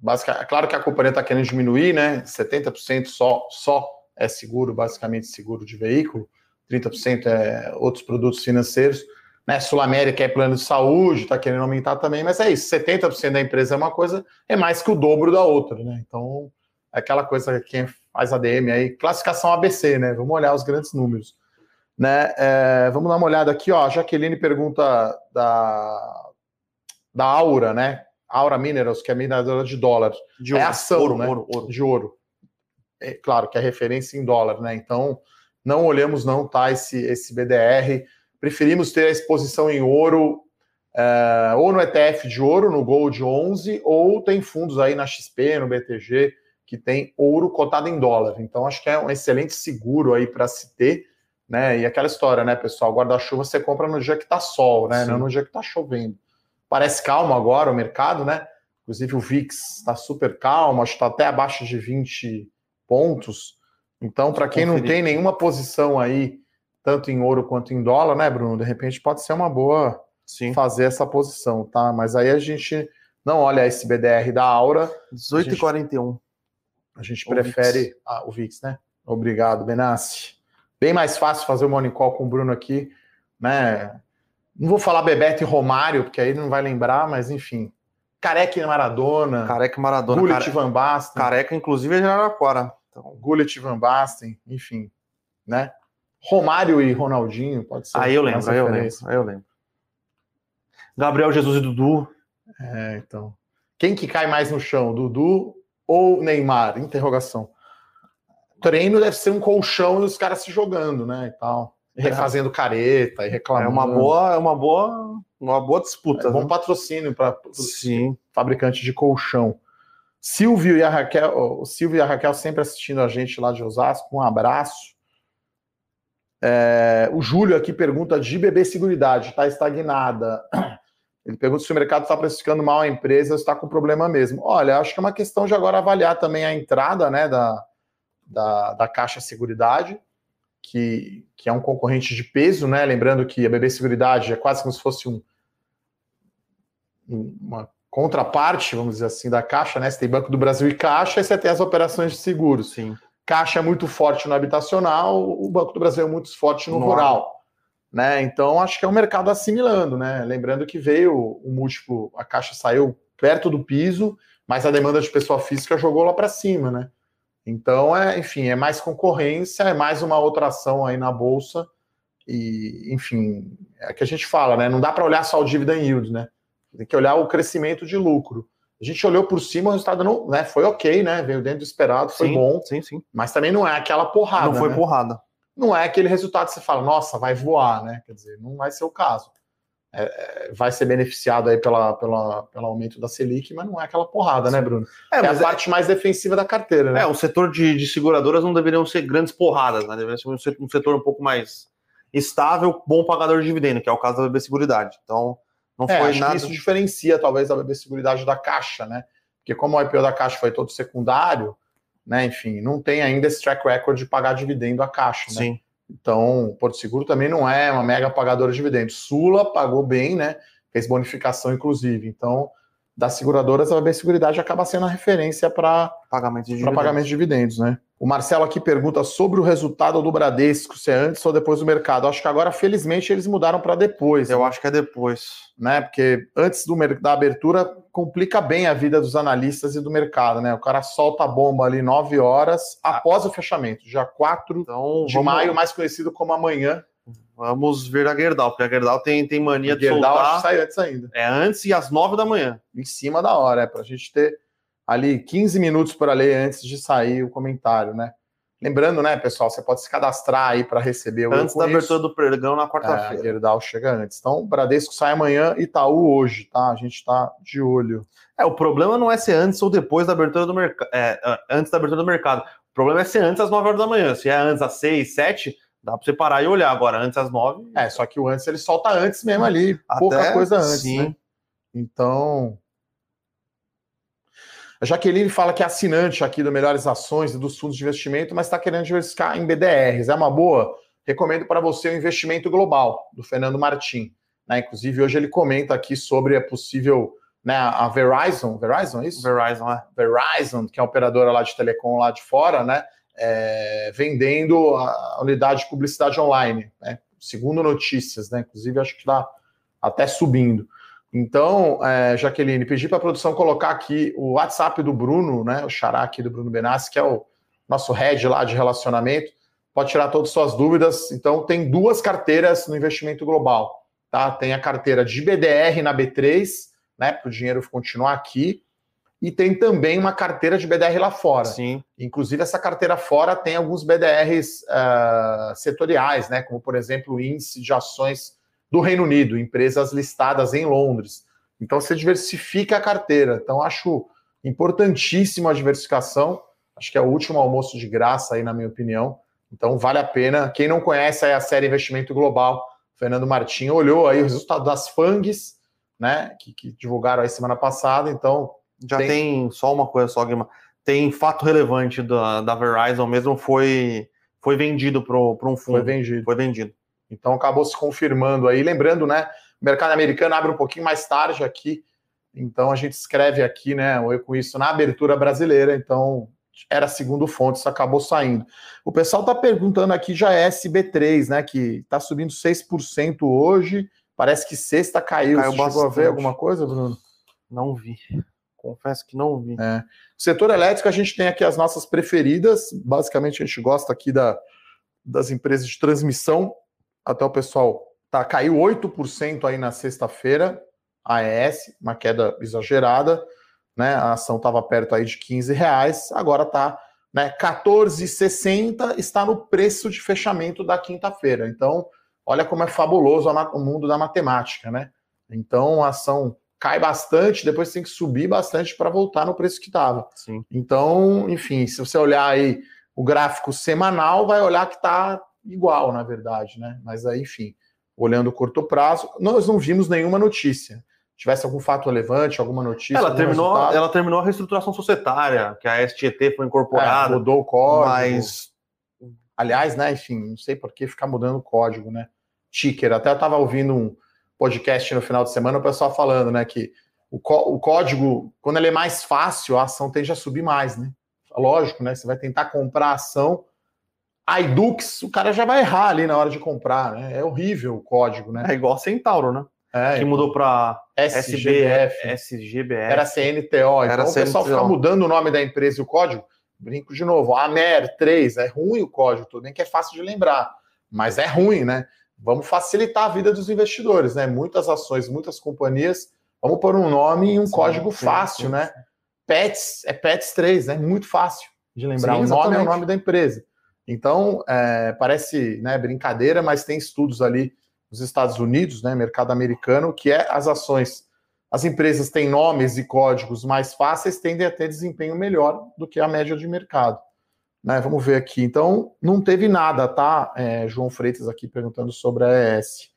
Basicamente, é claro que a companhia está querendo diminuir, né? 70% só, só é seguro, basicamente seguro de veículo. 30% é outros produtos financeiros. Né, Sul América é plano de saúde, está querendo aumentar também, mas é isso, 70% da empresa é uma coisa, é mais que o dobro da outra, né? Então, é aquela coisa que quem faz ADM aí, classificação ABC, né? Vamos olhar os grandes números. Né? É, vamos dar uma olhada aqui, ó. A Jaqueline pergunta da, da Aura, né? Aura Minerals, que é mineradora de dólar. De é ação, ouro, né? Ouro, ouro. De ouro. É, claro que é referência em dólar, né? Então, não olhamos não, tá, esse, esse BDR. Preferimos ter a exposição em ouro, é, ou no ETF de ouro, no Gold 11, ou tem fundos aí na XP, no BTG, que tem ouro cotado em dólar. Então, acho que é um excelente seguro aí para se ter, né? E aquela história, né, pessoal? Guarda-chuva você compra no dia que tá sol, né? Sim. Não no dia que tá chovendo. Parece calmo agora o mercado, né? Inclusive o VIX está super calmo, acho que está até abaixo de 20 pontos. Então, para quem não tem nenhuma posição aí, tanto em ouro quanto em dólar, né, Bruno? De repente pode ser uma boa Sim. fazer essa posição, tá? Mas aí a gente não olha esse BDR da Aura. 18,41. A gente o prefere VIX. Ah, o VIX, né? Obrigado, Benassi. Bem mais fácil fazer o morning call com o Bruno aqui, né? Não vou falar Bebeto e Romário, porque aí ele não vai lembrar, mas enfim. Careca e Maradona. Careca e Maradona. Gullit Care... Van Basten. Careca, inclusive, é de Araraquara. Então, Gullit Van Basten, enfim, né? Romário e Ronaldinho, pode ser. Aí eu lembro, aí eu lembro, aí eu lembro. Gabriel Jesus e Dudu. É, então. Quem que cai mais no chão, Dudu ou Neymar? Interrogação. Treino deve ser um colchão e os caras se jogando, né, e tal. E refazendo careta e reclamando. É uma boa, é uma boa, uma boa disputa. É bom né? patrocínio para fabricante de colchão. Silvio e a Raquel, o Silvio e a Raquel sempre assistindo a gente lá de Osasco, um abraço. É, o Júlio aqui pergunta de bebê seguridade, está estagnada. Ele pergunta se o mercado está precificando mal a empresa está com problema mesmo. Olha, acho que é uma questão de agora avaliar também a entrada né, da, da, da Caixa Seguridade, que, que é um concorrente de peso, né? Lembrando que a BB Seguridade é quase como se fosse um, uma contraparte, vamos dizer assim, da Caixa, né? Você tem Banco do Brasil e Caixa, e você tem as operações de seguros. Sim. Caixa é muito forte no habitacional, o Banco do Brasil é muito forte no, no rural. né? Então acho que é o mercado assimilando, né? Lembrando que veio o múltiplo, a caixa saiu perto do piso, mas a demanda de pessoa física jogou lá para cima, né? Então é, enfim, é mais concorrência, é mais uma outra ação aí na bolsa e, enfim, é que a gente fala, né? Não dá para olhar só o dividend yield, né? Tem que olhar o crescimento de lucro. A gente olhou por cima, o resultado não, né, foi ok, né? Veio dentro do esperado, foi sim, bom. Sim, sim. Mas também não é aquela porrada. Não foi né? porrada. Não é aquele resultado que você fala, nossa, vai voar, né? Quer dizer, não vai ser o caso. É, é vai ser beneficiado aí pela, pela, pelo aumento da Selic, mas não é aquela porrada, né, Bruno? É, é a é parte mais defensiva da carteira, né? É, o setor de, de seguradoras não deveriam ser grandes porradas, né? Deveria ser um setor, um setor um pouco mais estável, bom pagador de dividendo, que é o caso da BB Seguridade. Então, não é, foi nada. isso diferencia, talvez, a BB Seguridade da Caixa, né? Porque como o IPO da Caixa foi todo secundário, né? Enfim, não tem ainda esse track record de pagar dividendo à Caixa, né? Sim. Então, Porto Seguro também não é uma mega pagadora de dividendos. Sula pagou bem, né? Fez bonificação, inclusive. Então, das seguradoras, a BB Seguridade acaba sendo a referência para pagamento, de pagamento de dividendos, né? O Marcelo aqui pergunta sobre o resultado do Bradesco, se é antes ou depois do mercado. Acho que agora, felizmente, eles mudaram para depois. Eu né? acho que é depois. Né? Porque antes do, da abertura complica bem a vida dos analistas e do mercado, né? O cara solta a bomba ali 9 horas após o fechamento, já 4 então, de vamos... maio, mais conhecido como amanhã. Vamos ver a Gerdau, porque a Gerdau tem, tem mania a de Gerdau soltar. Que sai antes ainda. É antes e às 9 da manhã. Em cima da hora, é para a gente ter ali 15 minutos para ler antes de sair o comentário, né? Lembrando, né, pessoal, você pode se cadastrar aí para receber o Antes da abertura do pregão na quarta-feira. É, Gerdau chega antes. Então, Bradesco sai amanhã, Itaú hoje, tá? A gente está de olho. É, o problema não é ser antes ou depois da abertura do mercado. É, antes da abertura do mercado. O problema é ser antes às 9 horas da manhã. Se é antes às 6, 7, dá para você parar e olhar. Agora, antes às 9. É, só que o antes ele solta antes mesmo ali. Até, pouca coisa antes. Sim. Né? Então, a Jaqueline fala que é assinante aqui do Melhores Ações e dos fundos de investimento, mas está querendo diversificar em BDRs. É uma boa? Recomendo para você o investimento global, do Fernando Martim. Né? Inclusive, hoje ele comenta aqui sobre a possível. Né, a Verizon, Verizon, é isso? Verizon, é. Verizon, que é a operadora lá de telecom lá de fora, né? É, vendendo a unidade de publicidade online, né? Segundo notícias, né? Inclusive, acho que está até subindo. Então, é, Jaqueline, pedi para a produção colocar aqui o WhatsApp do Bruno, né? O xará aqui do Bruno Benassi, que é o nosso head lá de relacionamento. Pode tirar todas as suas dúvidas. Então, tem duas carteiras no investimento global. Tá? Tem a carteira de BDR na B3, né? Para o dinheiro continuar aqui. E tem também uma carteira de BDR lá fora. Sim. Inclusive, essa carteira fora tem alguns BDRs uh, setoriais, né? Como, por exemplo, o índice de ações do Reino Unido, empresas listadas em Londres. Então você diversifica a carteira. Então acho importantíssima a diversificação. Acho que é o último almoço de graça aí, na minha opinião. Então vale a pena. Quem não conhece a série Investimento Global, Fernando Martins olhou aí o resultado das FANGs, né? Que, que divulgaram aí semana passada. Então já tem, tem só uma coisa só, Guima. Tem fato relevante da, da Verizon mesmo, foi, foi vendido para um fundo. Foi vendido. Foi vendido. Então acabou se confirmando aí. Lembrando, né? O mercado americano abre um pouquinho mais tarde aqui. Então a gente escreve aqui, né? Eu com isso na abertura brasileira. Então era segundo fonte, isso acabou saindo. O pessoal está perguntando aqui já é SB3, né? Que está subindo 6% hoje. Parece que sexta caiu. caiu Você chegou a ver alguma coisa, Bruno? Não vi. Confesso que não vi. É. Setor elétrico, a gente tem aqui as nossas preferidas. Basicamente, a gente gosta aqui da, das empresas de transmissão até o pessoal tá, caiu 8% aí na sexta-feira, AES, uma queda exagerada, né? A ação estava perto aí de 15 reais, agora está né, 14,60 está no preço de fechamento da quinta-feira. Então, olha como é fabuloso o mundo da matemática, né? Então, a ação cai bastante, depois tem que subir bastante para voltar no preço que estava. Então, enfim, se você olhar aí o gráfico semanal, vai olhar que está igual, na verdade, né? Mas aí, enfim, olhando o curto prazo, nós não vimos nenhuma notícia. Tivesse algum fato relevante, alguma notícia. Ela terminou, ela terminou a reestruturação societária, que a STT foi incorporada. É, mudou o código. Mas. Aliás, né, enfim, não sei por que ficar mudando o código, né? Ticker. Até eu estava ouvindo um podcast no final de semana, o pessoal falando, né, que o, o código, quando ele é mais fácil, a ação tende a subir mais, né? Lógico, né? Você vai tentar comprar a ação iDux, o cara já vai errar ali na hora de comprar, né? É horrível o código, né? É igual a Centauro, né? É, que mudou para SGBF. SGBF. Era CNTO. Então Era o pessoal CNTO. fica mudando o nome da empresa e o código. Brinco de novo. AMER 3, é ruim o código, tudo bem que é fácil de lembrar, mas é ruim, né? Vamos facilitar a vida dos investidores, né? Muitas ações, muitas companhias, vamos pôr um nome e um Sim, código sim, fácil, sim, né? PETS é PETS 3, né? Muito fácil de lembrar. O nome é o nome da empresa. Então, é, parece né, brincadeira, mas tem estudos ali nos Estados Unidos, né, mercado americano, que é as ações. As empresas têm nomes e códigos mais fáceis, tendem a ter desempenho melhor do que a média de mercado. Né, vamos ver aqui. Então, não teve nada, tá? É, João Freitas aqui perguntando sobre a ES.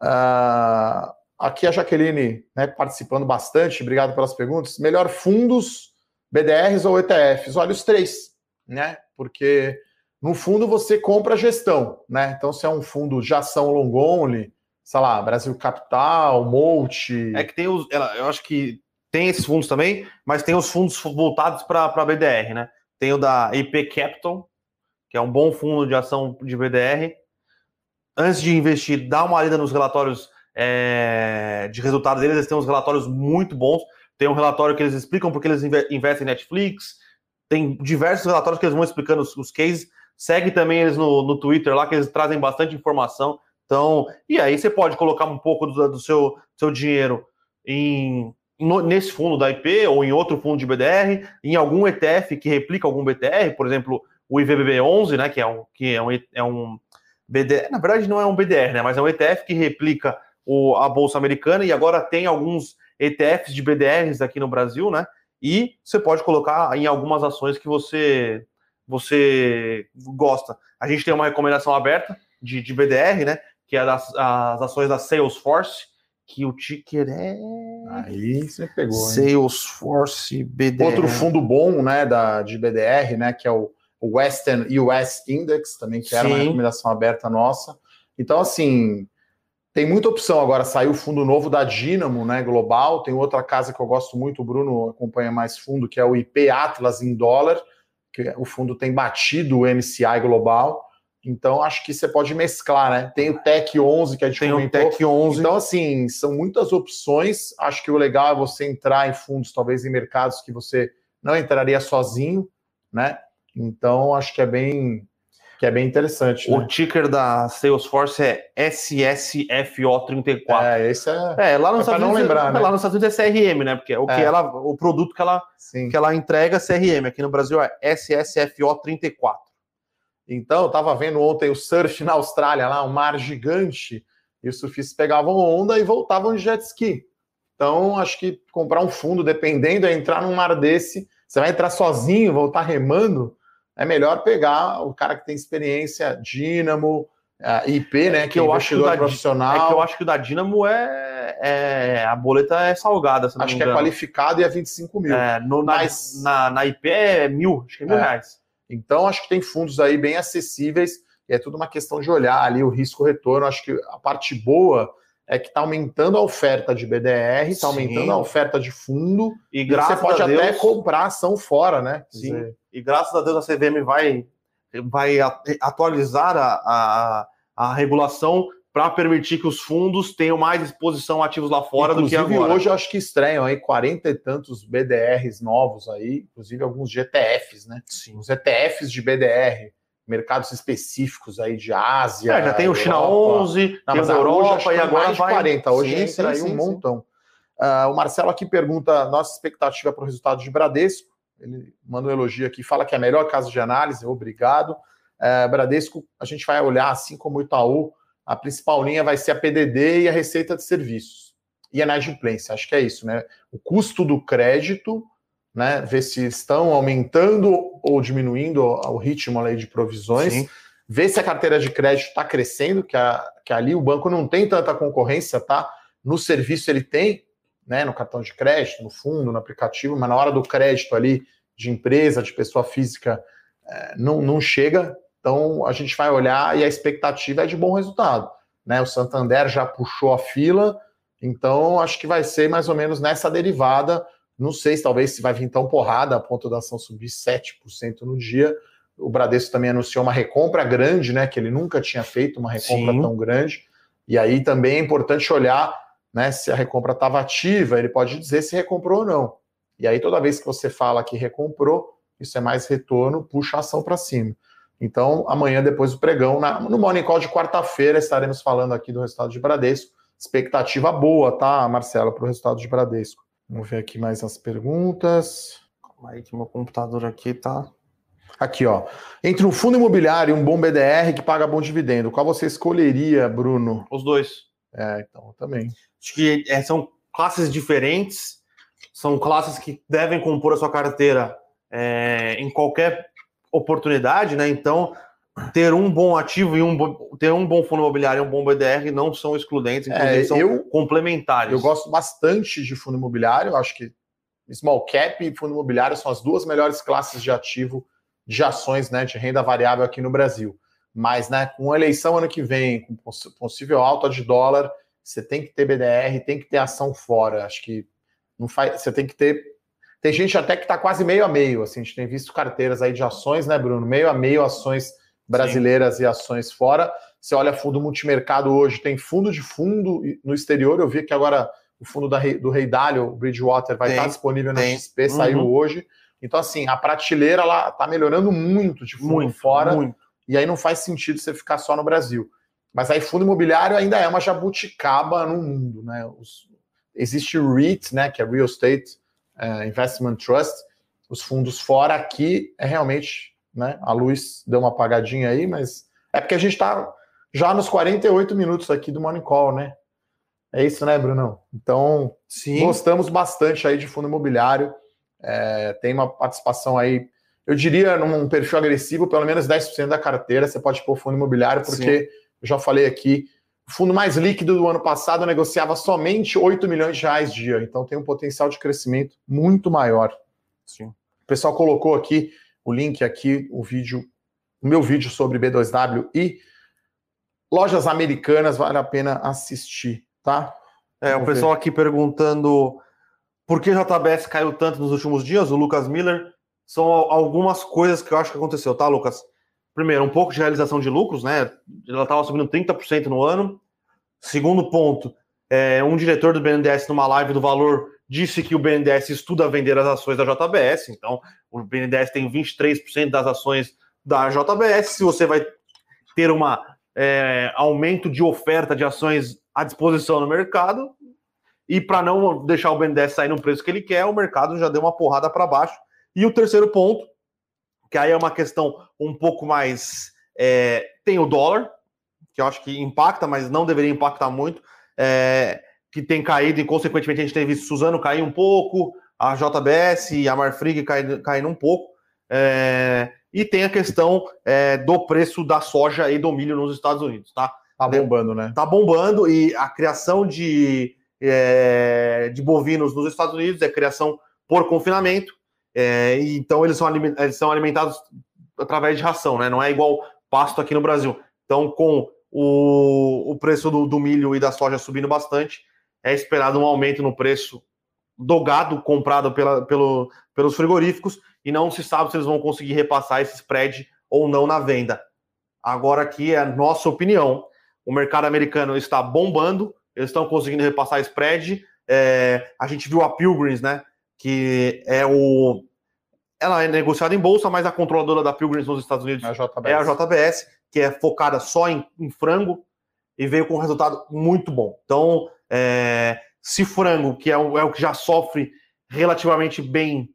Ah, aqui a Jaqueline né, participando bastante, obrigado pelas perguntas. Melhor fundos, BDRs ou ETFs? Olha, os três, né? Porque no fundo você compra a gestão, né? Então, se é um fundo de ação long only, sei lá, Brasil Capital, Multi. É que tem os. Eu acho que tem esses fundos também, mas tem os fundos voltados para BDR, né? Tem o da IP Capital, que é um bom fundo de ação de BDR. Antes de investir, dá uma lida nos relatórios é, de resultados deles. Eles têm uns relatórios muito bons. Tem um relatório que eles explicam porque eles inve- investem em Netflix. Tem diversos relatórios que eles vão explicando os, os cases. Segue também eles no, no Twitter lá, que eles trazem bastante informação. Então, e aí você pode colocar um pouco do, do seu, seu dinheiro em, no- nesse fundo da IP ou em outro fundo de BDR, em algum ETF que replica algum BTR, por exemplo, o IVBB11, né, que é um que é um, é um BDR, na verdade não é um BDR, né, mas é um ETF que replica o, a bolsa americana e agora tem alguns ETFs de BDRs aqui no Brasil, né? E você pode colocar em algumas ações que você você gosta. A gente tem uma recomendação aberta de, de BDR, né? Que é das, as ações da Salesforce, que o ticker é Aí você pegou? Salesforce BDR. Outro fundo bom, né, da, de BDR, né, que é o Western US Index, também, que era uma Sim. recomendação aberta nossa. Então, assim, tem muita opção agora. Saiu o fundo novo da Dynamo, né, global. Tem outra casa que eu gosto muito, o Bruno acompanha mais fundo, que é o IP Atlas em dólar, que o fundo tem batido o MCI global. Então, acho que você pode mesclar, né? Tem o Tech 11, que a gente Tem o comentou. Tech 11. Então, assim, são muitas opções. Acho que o legal é você entrar em fundos, talvez em mercados que você não entraria sozinho, né? Então, acho que é bem, que é bem interessante. O Né? ticker da Salesforce é SSFO34. É, esse é. É, lá nos, É Estados não Unidos, lembrar, né? lá nos Estados Unidos é CRM, né? Porque é o, que É. ela, o produto que ela, Sim. que ela entrega é CRM. Aqui no Brasil é SSFO34. Então, eu tava vendo ontem o surf na Austrália, lá, um mar gigante, e os surfistas pegavam onda e voltavam de jet ski. Então, acho que comprar um fundo, dependendo, é entrar num mar desse, você vai entrar sozinho, voltar remando, é melhor pegar o cara que tem experiência, Dínamo, a IP, né, que que é eu acho que o da- profissional. É que eu acho que o da Dynamo é, é- a boleta é salgada, Acho que é qualificado e é 25 mil. É, no- na, Mas- na, na IP é mil, acho que é mil É. reais. Então, acho que tem fundos aí bem acessíveis e é tudo uma questão de olhar ali o risco-retorno. Acho que a parte boa é que está aumentando a oferta de BDR, está aumentando a oferta de fundo E e você pode a Deus, até comprar ação fora, né? Sim. dizer, e graças a Deus a CVM vai, vai atualizar a, a, a regulação para permitir que os fundos tenham mais exposição a ativos lá fora do que inclusive, agora. hoje eu acho que estranham aí 40 e tantos BDRs novos aí, inclusive alguns GTFs, né? Sim. Os ETFs de BDR, mercados específicos aí de Ásia. É, já tem o China Europa. 11, Não, tem hoje Europa e agora mais de vai 40. Hoje Sim, entra sim, aí um sim, montão. Ah, o Marcelo aqui pergunta nossa expectativa para o resultado de Bradesco. Ele manda um elogio aqui, fala que é a melhor caso de análise. Obrigado. Ah, Bradesco, a gente vai olhar, assim como o Itaú, a principal linha vai ser a PDD e a receita de serviços. E a inadimplência, acho que é isso, né? O custo do crédito, né? Ver se estão aumentando ou diminuindo o ritmo ali de provisões Sim. ver se a carteira de crédito está crescendo, que, a- que ali o banco não tem tanta concorrência, tá? No serviço ele tem, né? No cartão de crédito, no fundo, no aplicativo, mas na hora do crédito ali de empresa, de pessoa física, eh, não, não chega. Então a gente vai olhar e a expectativa é de bom resultado. Né? O Santander já puxou a fila, então acho que vai ser mais ou menos nessa derivada. Não sei se talvez se vai vir tão porrada a ponto da ação subir 7% no dia, o Bradesco também anunciou uma recompra grande, né? Que ele nunca tinha feito uma recompra Sim. tão grande. E aí também é importante olhar né, se a recompra estava ativa, ele pode dizer se recomprou ou não. E aí, toda vez que você fala que recomprou, isso é mais retorno, puxa a ação para cima. Então, amanhã, depois do pregão, na, no Morning Call de quarta-feira, estaremos falando aqui do resultado de Bradesco. Expectativa boa, tá, Marcelo, para o resultado de Bradesco. Vamos ver aqui mais as perguntas. Calma aí que meu computador aqui tá. Aqui, ó. Entre um fundo imobiliário e um bom BDR que paga bom dividendo, qual você escolheria, Bruno? Os dois. É, então, também. Acho que é, são classes diferentes, são classes que devem compor a sua carteira é, em qualquer oportunidade, né? Então, ter um bom ativo e um ter um bom fundo imobiliário e um bom BDR não são excludentes, inclusive é, são eu, complementares. Eu gosto bastante de fundo imobiliário, acho que small cap e fundo imobiliário são as duas melhores classes de ativo de ações, né, de renda variável aqui no Brasil. Mas, né, com a eleição ano que vem, com possível alta de dólar, você tem que ter BDR, tem que ter ação fora. Acho que não faz, você tem que ter. Tem gente até que está quase meio a meio. Assim, a gente tem visto carteiras aí de ações, né, Bruno? Meio a meio ações brasileiras Sim. e ações fora. Você olha fundo multimercado hoje, tem fundo de fundo no exterior. Eu vi que agora o fundo da, do Rei Dalio, o Bridgewater, vai tem, estar disponível na tem. XP, saiu uhum. hoje. Então, assim, a prateleira ela está melhorando muito de fundo muito, fora. Muito. E aí não faz sentido você ficar só no Brasil. Mas aí fundo imobiliário ainda é uma jabuticaba no mundo, né? Os, existe o REIT, né, que é Real Estate uh, Investment Trust. Os fundos fora aqui é realmente, né? A luz deu uma apagadinha aí, mas é porque a gente está já nos 48 minutos aqui do Morning Call, né? É isso, né, Brunão? Então, Sim. gostamos bastante aí de fundo imobiliário. É, tem uma participação aí, eu diria, num perfil agressivo, pelo menos 10% da carteira. Você pode pôr fundo imobiliário, porque Sim eu já falei aqui, o fundo mais líquido do ano passado negociava somente 8 milhões de reais dia, então tem um potencial de crescimento muito maior. Sim. O pessoal colocou aqui o link aqui, o vídeo, o meu vídeo sobre B2W e lojas americanas, vale a pena assistir, tá? É, Vamos o pessoal ver. aqui perguntando por que JBS caiu tanto nos últimos dias, o Lucas Miller. São algumas coisas que eu acho que aconteceu, tá, Lucas? Primeiro, um pouco de realização de lucros, né? Ela estava subindo 30% no ano. Segundo ponto, é, um diretor do BNDES numa live do Valor disse que o BNDES estuda vender as ações da JBS, então o BNDES tem 23% das ações da JBS. Se você vai ter um é, aumento de oferta de ações à disposição no mercado, e para não deixar o BNDES sair no preço que ele quer, o mercado já deu uma porrada para baixo. E o terceiro ponto que aí é uma questão um pouco mais. É, tem o dólar, que eu acho que impacta, mas não deveria impactar muito, é, que tem caído, e consequentemente a gente tem visto Suzano cair um pouco, a JBS e a Marfrig caindo, caindo um pouco. É, e tem a questão é, do preço da soja e do milho nos Estados Unidos, tá? Tá bombando, né? Tá bombando e a criação de, é, de bovinos nos Estados Unidos é criação por confinamento. É, então eles são, eles são alimentados através de ração, né? Não é igual pasto aqui no Brasil. Então, com o, o preço do, do milho e da soja subindo bastante, é esperado um aumento no preço do gado comprado pela, pelo, pelos frigoríficos e não se sabe se eles vão conseguir repassar esse spread ou não na venda. Agora aqui é a nossa opinião. O mercado americano está bombando, eles estão conseguindo repassar spread. É, a gente viu a Pilgrims, né? Que é o ela é negociada em bolsa, mas a controladora da Pilgrims nos Estados Unidos é a JBS, é a JBS que é focada só em, em, frango e veio com um resultado muito bom. Então, é, se frango, que é o, é o que já sofre relativamente bem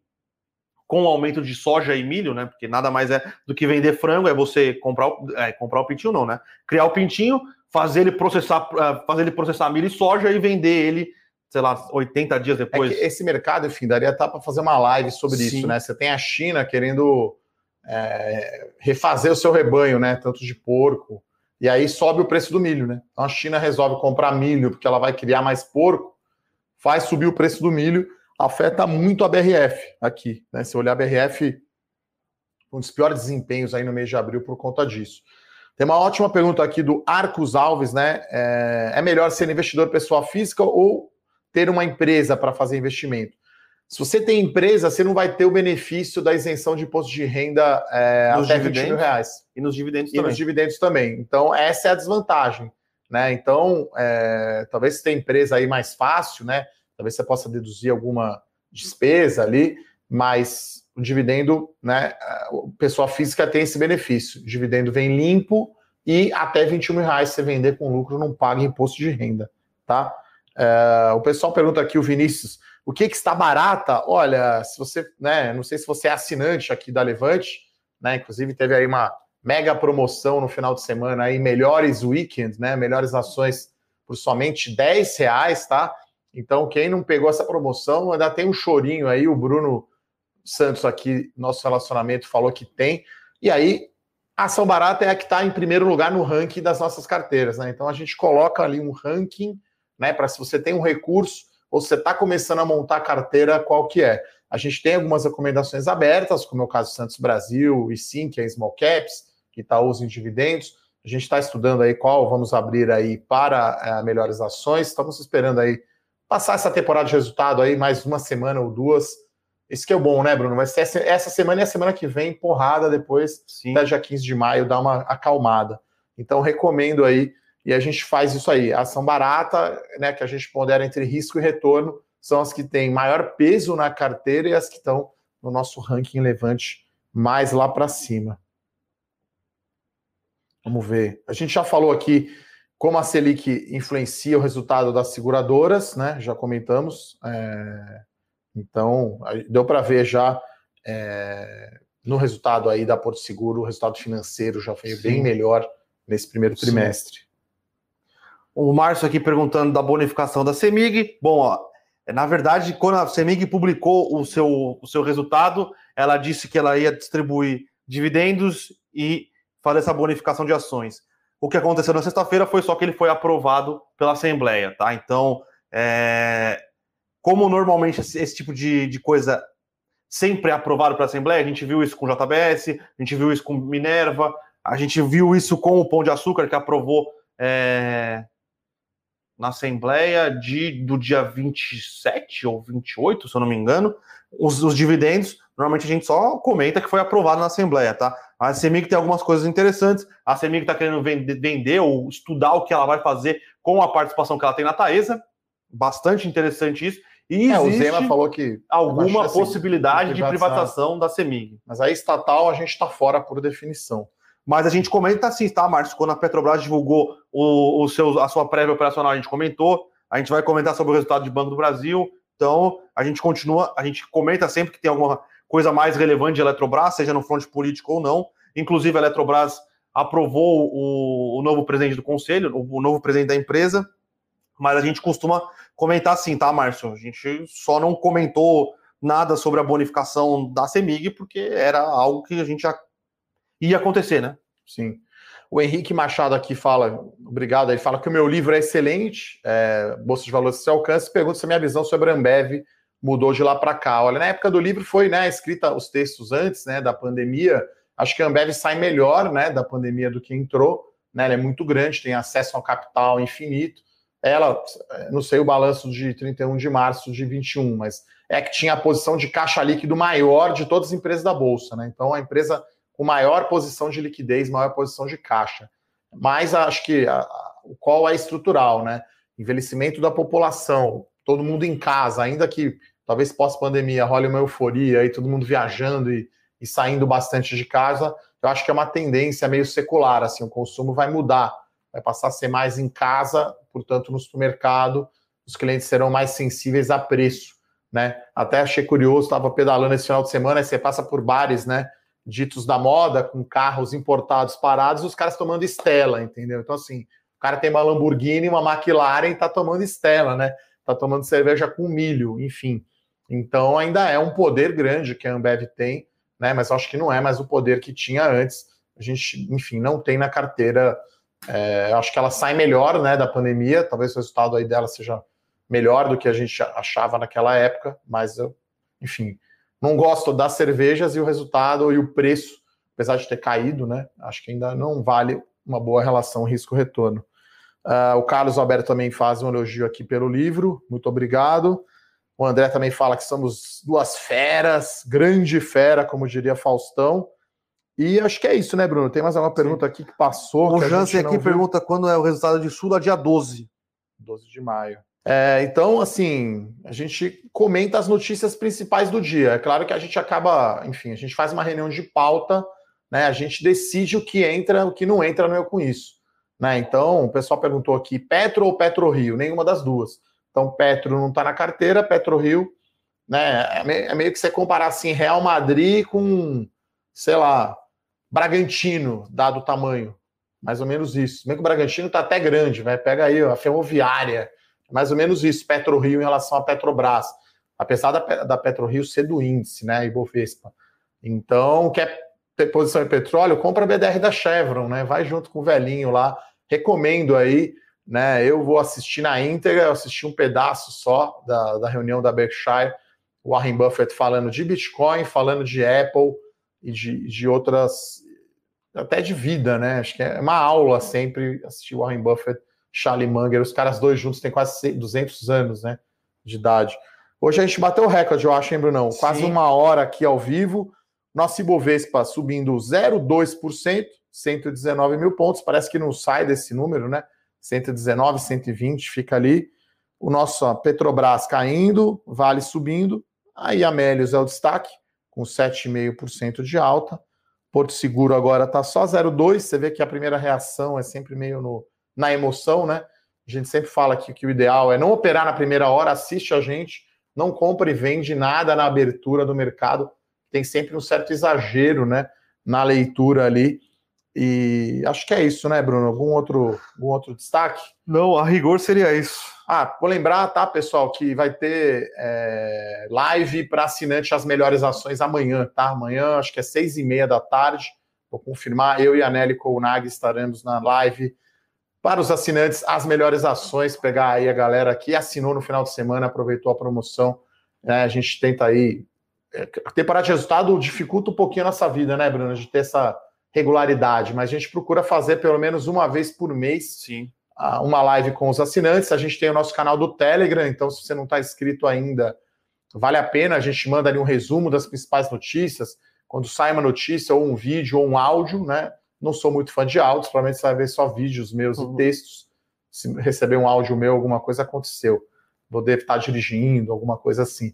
com o aumento de soja e milho, né? Porque nada mais é do que vender frango, é você comprar, é, comprar o pintinho, não, né? Criar o pintinho, fazer ele processar, é, fazer ele processar milho e soja e vender ele sei lá, 80 dias é depois. É esse mercado, enfim, daria tá para fazer uma live sobre Sim. isso, né? Você tem a China querendo é, refazer o seu rebanho, né? Tanto de porco. E aí sobe o preço do milho, né? Então a China resolve comprar milho porque ela vai criar mais porco, faz subir o preço do milho, afeta muito a BRF aqui, né? Se olhar a BRF, um dos piores desempenhos aí no mês de abril por conta disso. Tem uma ótima pergunta aqui do Arcos Alves, né? É, é melhor ser investidor pessoa física ou ter uma empresa para fazer investimento. Se você tem empresa, você não vai ter o benefício da isenção de imposto de renda é, até 20 dividendos mil reais. E nos dividendos E também. nos dividendos também. Então, essa é a desvantagem. Né? Então, é, talvez se tem empresa aí mais fácil, né? Talvez você possa deduzir alguma despesa ali, mas o dividendo, né? Pessoa física tem esse benefício. O dividendo vem limpo e até 21 mil reais você vender com lucro não paga imposto de renda, tá? É, o pessoal pergunta aqui, o Vinícius, o que, que está barata? Olha, se você, né? Não sei se você é assinante aqui da Levante, né? Inclusive teve aí uma mega promoção no final de semana aí, melhores weekends, né? Melhores ações por somente 10 reais, tá? Então, quem não pegou essa promoção, ainda tem um chorinho aí, o Bruno Santos aqui, nosso relacionamento, falou que tem. E aí, a ação barata é a que está em primeiro lugar no ranking das nossas carteiras, né? Então a gente coloca ali um ranking, né? Para se você tem um recurso ou você está começando a montar a carteira, qual que é. A gente tem algumas recomendações abertas, como é o caso Santos Brasil e sim, que é Small Caps, que está usando dividendos. A gente está estudando aí qual vamos abrir aí para é, melhores ações. Estamos esperando aí passar essa temporada de resultado aí, mais uma semana ou duas. Isso que é o bom, né, Bruno? Vai ser essa semana e a semana que vem, porrada depois, Sim. até dia 15 de maio, dá uma acalmada. Então, recomendo aí, e a gente faz isso aí. A ação barata, né, que a gente pondera entre risco e retorno, são as que têm maior peso na carteira e as que estão no nosso ranking levante mais lá para cima. Vamos ver. A gente já falou aqui como a Selic influencia o resultado das seguradoras, né? Já comentamos. É... Então, deu para ver já é... no resultado aí da Porto Seguro, o resultado financeiro já veio Sim. bem melhor nesse primeiro trimestre. Sim. O Márcio aqui perguntando da bonificação da CEMIG. Bom, ó, na verdade, quando a CEMIG publicou o seu, o seu resultado, ela disse que ela ia distribuir dividendos e fazer essa bonificação de ações. O que aconteceu na sexta-feira foi só que ele foi aprovado pela Assembleia, tá? Então, é... como normalmente esse, tipo de, de, coisa sempre é aprovado pela Assembleia, a gente viu isso com o JBS, a gente viu isso com Minerva, a gente viu isso com o Pão de Açúcar, que aprovou é... na Assembleia de, do dia 27 ou 28, se eu não me engano, os, os dividendos. Normalmente a gente só comenta que foi aprovado na Assembleia, tá? A CEMIG tem algumas coisas interessantes. A CEMIG está querendo vender, vender, ou estudar o que ela vai fazer com a participação que ela tem na Taesa. Bastante interessante isso. E é, o Zema falou que alguma possibilidade de, privatização da CEMIG. Mas aí estatal a gente está fora por definição. Mas a gente comenta assim, tá, Márcio? Quando a Petrobras divulgou o, o seu, a sua prévia operacional, a gente comentou. A gente vai comentar sobre o resultado de Banco do Brasil. Então, a gente continua, a gente comenta sempre que tem alguma coisa mais relevante de Eletrobras, seja no fronte político ou não. Inclusive, a Eletrobras aprovou o, o novo presidente do conselho, o, o, novo presidente da empresa, mas a gente costuma comentar assim, tá, Márcio? A gente só não comentou nada sobre a bonificação da CEMIG, porque era algo que a gente já ia acontecer, né? Sim. O Henrique Machado aqui fala, obrigado, ele fala que o meu livro é excelente, é, Bolsa de Valores se alcance, pergunta se a minha visão sobre a Ambev mudou de lá para cá. Olha, na época do livro foi, né, escrita os textos antes, né, da pandemia. Acho que a Ambev sai melhor, né, da pandemia do que entrou, né? Ela é muito grande, tem acesso ao capital infinito. Ela, não sei o balanço de 31 de março de 21, mas é que tinha a posição de caixa líquido maior de todas as empresas da bolsa, né? Então a empresa com maior posição de liquidez, maior posição de caixa. Mas acho que a, a, o qual é estrutural, né? Envelhecimento da população, todo mundo em casa, ainda que talvez pós-pandemia role uma euforia aí, todo mundo viajando e, e, saindo bastante de casa, eu acho que é uma tendência meio secular, assim, o consumo vai mudar, vai passar a ser mais em casa, portanto, no supermercado, os clientes serão mais sensíveis a preço, né? Até achei curioso, estava pedalando esse final de semana, aí você passa por bares, né, ditos da moda, com carros importados parados, os caras tomando Estela, entendeu? Então, assim, o cara tem uma Lamborghini, uma McLaren tá tomando Estela, né? Tá tomando cerveja com milho, enfim. Então ainda é um poder grande que a Ambev tem, né? Mas acho que não é mais o poder que tinha antes. A gente, enfim, não tem na carteira. É, acho que ela sai melhor, né, da pandemia. Talvez o resultado aí dela seja melhor do que a gente achava naquela época, mas eu, enfim, não gosto das cervejas e o resultado e o preço, apesar de ter caído, né? Acho que ainda não vale uma boa relação risco-retorno. Uh, o Carlos Alberto também faz um elogio aqui pelo livro, muito obrigado. O André também fala que somos duas feras, grande fera, como diria Faustão. E acho que é isso, né, Bruno? Tem mais alguma pergunta aqui que passou? O que Jansen aqui viu? pergunta quando é o resultado de Sula, dia 12. 12 de maio. É, então, assim, a gente comenta as notícias principais do dia. É claro que a gente acaba, enfim, a gente faz uma reunião de pauta, né? A gente decide o que entra, o que não entra no Eu Com Isso. Né? Então, o pessoal perguntou aqui, Petro ou Petro Rio? Nenhuma das duas. Então, Petro não está na carteira, Petro Rio, né? É meio que você comparar assim, Real Madrid com, sei lá, Bragantino, dado o tamanho. Mais ou menos isso. Mesmo que o Bragantino está até grande, vai. Pega aí a Ferroviária, mais ou menos isso, PetroRio em relação a Petrobras. Apesar da, da PetroRio ser do índice, né? Ibovespa. Então, quer ter posição em petróleo, compra a BDR da Chevron, né? Vai junto com o velhinho lá. Recomendo aí, né? Eu vou assistir na íntegra, eu assisti um pedaço só da, da reunião da Berkshire, o Warren Buffett falando de Bitcoin, falando de Apple e de, de outras, até de vida, né? Acho que é uma aula sempre assistir Warren Buffett, Charlie Munger, os caras dois juntos têm quase 200 anos, né? De idade. Hoje a gente bateu o recorde, eu acho, hein, Brunão? Quase uma hora aqui ao vivo. Nosso Ibovespa subindo 0,2%, 119 mil pontos. Parece que não sai desse número, né? 119, 120, fica ali. O nosso Petrobras caindo, Vale subindo. Aí a Melios é o destaque, com 7,5% de alta. Porto Seguro agora está só 0,2. Você vê que a primeira reação é sempre meio no, na emoção, né? A gente sempre fala aqui que o ideal é não operar na primeira hora, assiste a gente, não compra e vende nada na abertura do mercado tem sempre um certo exagero, né, na leitura ali. E acho que é isso, né, Bruno? Algum outro, algum outro destaque? Não, a rigor seria isso. Ah, vou lembrar, tá, pessoal, que vai ter é, live para assinante as melhores ações amanhã, tá? Amanhã, acho que é seis e meia da tarde. Vou confirmar, eu e a Nelly Kounag estaremos na live para os assinantes as melhores ações. Pegar aí a galera que assinou no final de semana, aproveitou a promoção. Né? A gente tenta aí a temporada de resultado dificulta um pouquinho a nossa vida, né, Bruno? De ter essa regularidade, mas a gente procura fazer pelo menos uma vez por mês Sim. uma live com os assinantes. A gente tem o nosso canal do Telegram, então se você não está inscrito ainda, vale a pena. A gente manda ali um resumo das principais notícias. Quando sai uma notícia, ou um vídeo, ou um áudio, né? Não sou muito fã de áudios, provavelmente você vai ver só vídeos meus uhum. e textos. Se receber um áudio meu, alguma coisa aconteceu. Vou dever estar dirigindo, alguma coisa assim.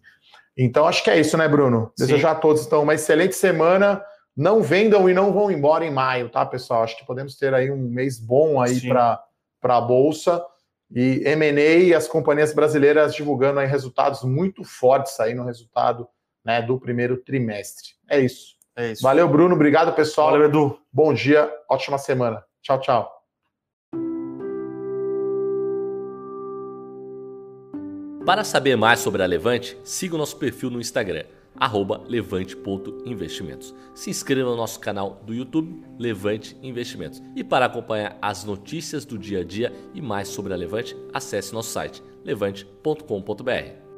Então acho que é isso, né, Bruno? Sim. Desejar a todos então uma excelente semana. Não vendam e não vão embora em maio, tá, pessoal? Acho que podemos ter aí um mês bom aí para a bolsa. E M&A e as companhias brasileiras divulgando aí resultados muito fortes aí no resultado né, do primeiro trimestre. É isso. É isso. Valeu, Bruno. Obrigado, pessoal. Valeu, Edu. Bom dia, ótima semana. Tchau, tchau. Para saber mais sobre a Levante, siga o nosso perfil no Instagram, levante.investimentos. Se inscreva no nosso canal do YouTube, Levante Investimentos. E para acompanhar as notícias do dia a dia e mais sobre a Levante, acesse nosso site levante.com.br.